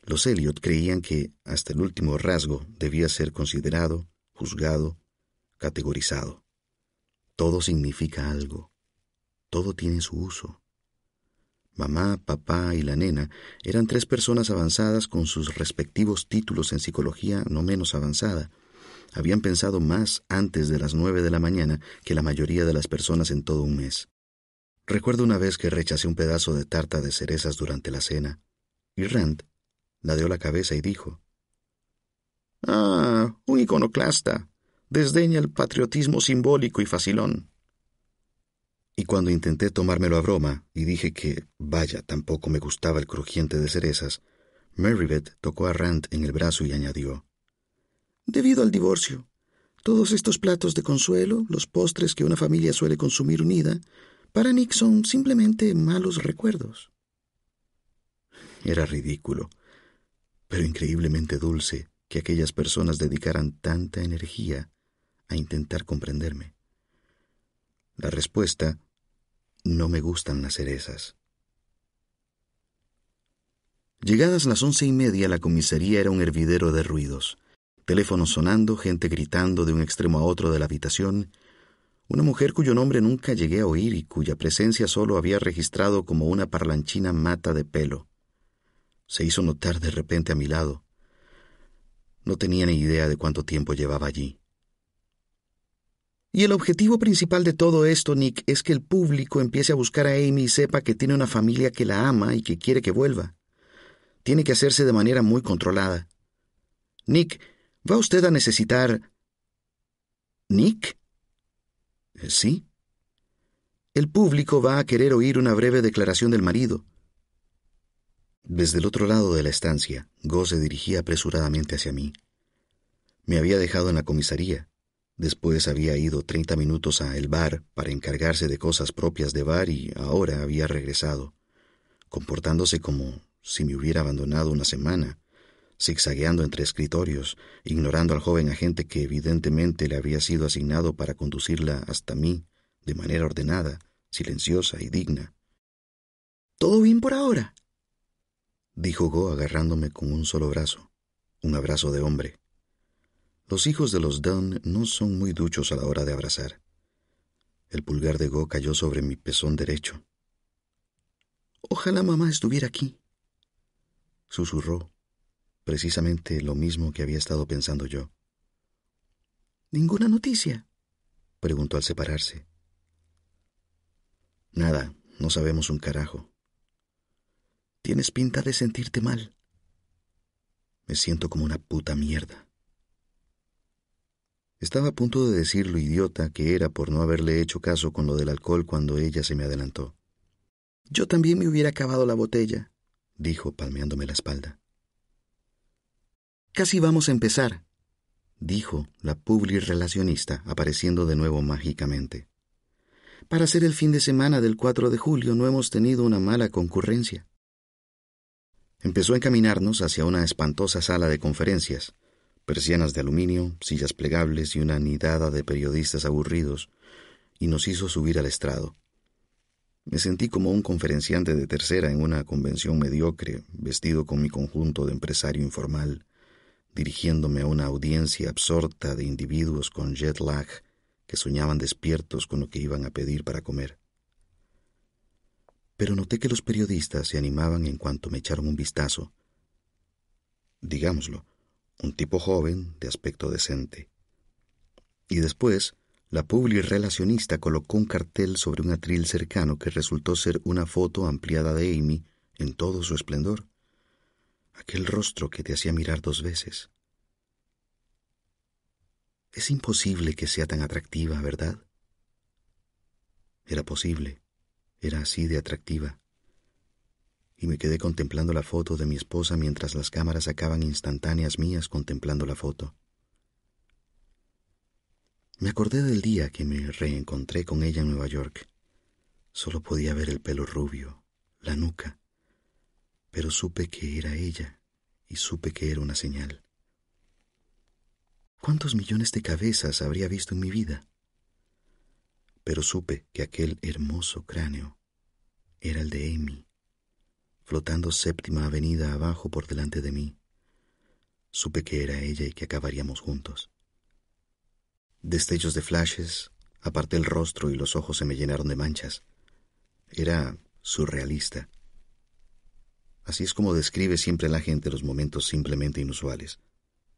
Los Elliot creían que hasta el último rasgo debía ser considerado, juzgado, categorizado. Todo significa algo. Todo tiene su uso. Mamá, papá y la nena eran tres personas avanzadas con sus respectivos títulos en psicología no menos avanzada. Habían pensado más antes de las nueve de la mañana que la mayoría de las personas en todo un mes. Recuerdo una vez que rechacé un pedazo de tarta de cerezas durante la cena, y Rand ladeó la cabeza y dijo, Ah, un iconoclasta. Desdeña el patriotismo simbólico y facilón. Y cuando intenté tomármelo a broma y dije que, vaya, tampoco me gustaba el crujiente de cerezas, Merribeth tocó a Rand en el brazo y añadió: Debido al divorcio, todos estos platos de consuelo, los postres que una familia suele consumir unida, para Nick son simplemente malos recuerdos. Era ridículo, pero increíblemente dulce que aquellas personas dedicaran tanta energía a intentar comprenderme. La respuesta no me gustan las cerezas. Llegadas las once y media, la comisaría era un hervidero de ruidos. Teléfonos sonando, gente gritando de un extremo a otro de la habitación, una mujer cuyo nombre nunca llegué a oír y cuya presencia solo había registrado como una parlanchina mata de pelo. Se hizo notar de repente a mi lado. No tenía ni idea de cuánto tiempo llevaba allí. Y el objetivo principal de todo esto, Nick, es que el público empiece a buscar a Amy y sepa que tiene una familia que la ama y que quiere que vuelva. Tiene que hacerse de manera muy controlada. Nick, ¿va usted a necesitar... ¿Nick? Eh, sí. El público va a querer oír una breve declaración del marido. Desde el otro lado de la estancia, Go se dirigía apresuradamente hacia mí. Me había dejado en la comisaría. Después había ido treinta minutos a el bar para encargarse de cosas propias de bar y ahora había regresado, comportándose como si me hubiera abandonado una semana, zigzagueando entre escritorios, ignorando al joven agente que evidentemente le había sido asignado para conducirla hasta mí de manera ordenada, silenciosa y digna. ¿Todo bien por ahora? dijo Go agarrándome con un solo brazo, un abrazo de hombre. Los hijos de los Dunn no son muy duchos a la hora de abrazar. El pulgar de Go cayó sobre mi pezón derecho. Ojalá mamá estuviera aquí. Susurró, precisamente lo mismo que había estado pensando yo. ¿Ninguna noticia? preguntó al separarse. Nada, no sabemos un carajo. Tienes pinta de sentirte mal. Me siento como una puta mierda. Estaba a punto de decir lo idiota que era por no haberle hecho caso con lo del alcohol cuando ella se me adelantó. Yo también me hubiera acabado la botella, dijo palmeándome la espalda. Casi vamos a empezar, dijo la publi relacionista apareciendo de nuevo mágicamente. Para ser el fin de semana del 4 de julio no hemos tenido una mala concurrencia. Empezó a encaminarnos hacia una espantosa sala de conferencias, persianas de aluminio, sillas plegables y una nidada de periodistas aburridos, y nos hizo subir al estrado. Me sentí como un conferenciante de tercera en una convención mediocre, vestido con mi conjunto de empresario informal, dirigiéndome a una audiencia absorta de individuos con jet lag que soñaban despiertos con lo que iban a pedir para comer. Pero noté que los periodistas se animaban en cuanto me echaron un vistazo. Digámoslo, un tipo joven, de aspecto decente. Y después, la relacionista colocó un cartel sobre un atril cercano que resultó ser una foto ampliada de Amy en todo su esplendor. Aquel rostro que te hacía mirar dos veces. Es imposible que sea tan atractiva, ¿verdad? Era posible. Era así de atractiva y me quedé contemplando la foto de mi esposa mientras las cámaras sacaban instantáneas mías contemplando la foto. Me acordé del día que me reencontré con ella en Nueva York. Solo podía ver el pelo rubio, la nuca, pero supe que era ella y supe que era una señal. ¿Cuántos millones de cabezas habría visto en mi vida? Pero supe que aquel hermoso cráneo era el de Amy flotando séptima avenida abajo por delante de mí. Supe que era ella y que acabaríamos juntos. Destellos de flashes, aparté el rostro y los ojos se me llenaron de manchas. Era surrealista. Así es como describe siempre la gente los momentos simplemente inusuales.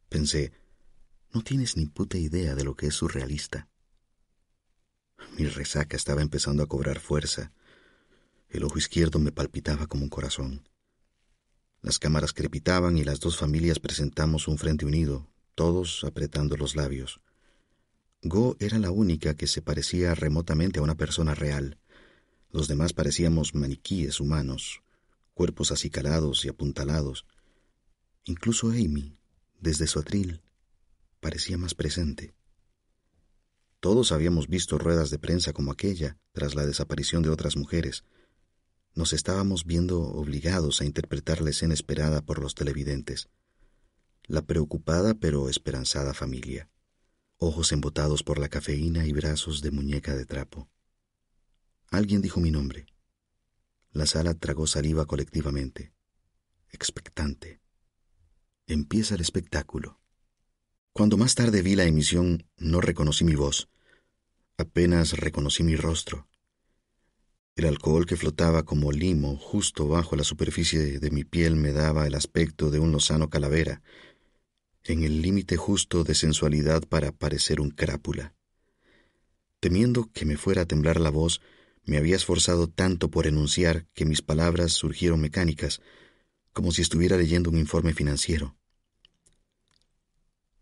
Pensé, no tienes ni puta idea de lo que es surrealista. Mi resaca estaba empezando a cobrar fuerza el ojo izquierdo me palpitaba como un corazón. Las cámaras crepitaban y las dos familias presentamos un frente unido, todos apretando los labios. Go era la única que se parecía remotamente a una persona real. Los demás parecíamos maniquíes humanos, cuerpos acicalados y apuntalados. Incluso Amy, desde su atril, parecía más presente. Todos habíamos visto ruedas de prensa como aquella tras la desaparición de otras mujeres, nos estábamos viendo obligados a interpretar la escena esperada por los televidentes. La preocupada pero esperanzada familia. Ojos embotados por la cafeína y brazos de muñeca de trapo. Alguien dijo mi nombre. La sala tragó saliva colectivamente. Expectante. Empieza el espectáculo. Cuando más tarde vi la emisión, no reconocí mi voz. Apenas reconocí mi rostro. El alcohol que flotaba como limo justo bajo la superficie de mi piel me daba el aspecto de un lozano calavera, en el límite justo de sensualidad para parecer un crápula. Temiendo que me fuera a temblar la voz, me había esforzado tanto por enunciar que mis palabras surgieron mecánicas, como si estuviera leyendo un informe financiero.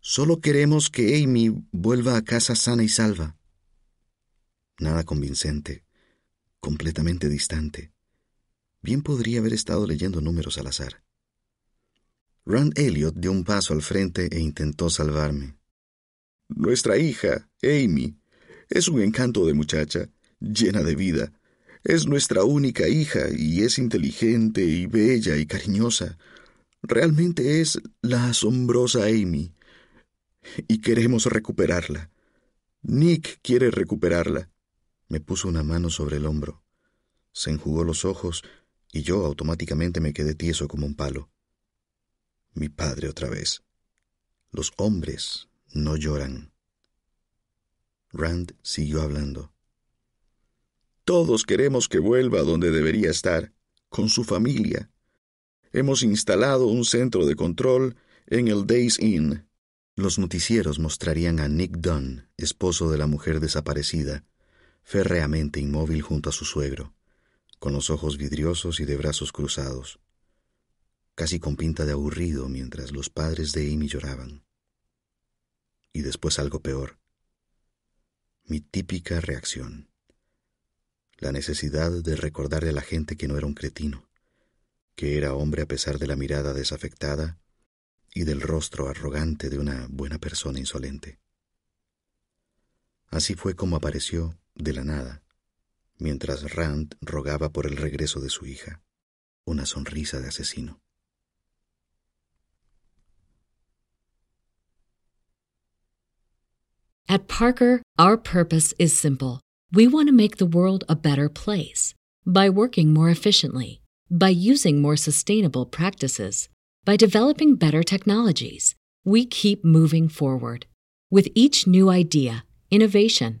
Solo queremos que Amy vuelva a casa sana y salva. Nada convincente completamente distante. Bien podría haber estado leyendo números al azar. Rand Elliot dio un paso al frente e intentó salvarme. Nuestra hija, Amy, es un encanto de muchacha, llena de vida. Es nuestra única hija y es inteligente y bella y cariñosa. realmente es la asombrosa Amy. Y queremos recuperarla. Nick quiere recuperarla. Me puso una mano sobre el hombro. Se enjugó los ojos y yo automáticamente me quedé tieso como un palo. Mi padre otra vez. Los hombres no lloran. Rand siguió hablando. Todos queremos que vuelva donde debería estar, con su familia. Hemos instalado un centro de control en el Days Inn. Los noticieros mostrarían a Nick Dunn, esposo de la mujer desaparecida, férreamente inmóvil junto a su suegro, con los ojos vidriosos y de brazos cruzados, casi con pinta de aburrido mientras los padres de Amy lloraban. Y después algo peor. Mi típica reacción. La necesidad de recordarle a la gente que no era un cretino, que era hombre a pesar de la mirada desafectada y del rostro arrogante de una buena persona insolente. Así fue como apareció, de la nada, mientras Rand rogaba por el regreso de su hija, una sonrisa de asesino. At Parker, our purpose is simple. We want to make the world a better place by working more efficiently, by using more sustainable practices, by developing better technologies. We keep moving forward. With each new idea, innovation,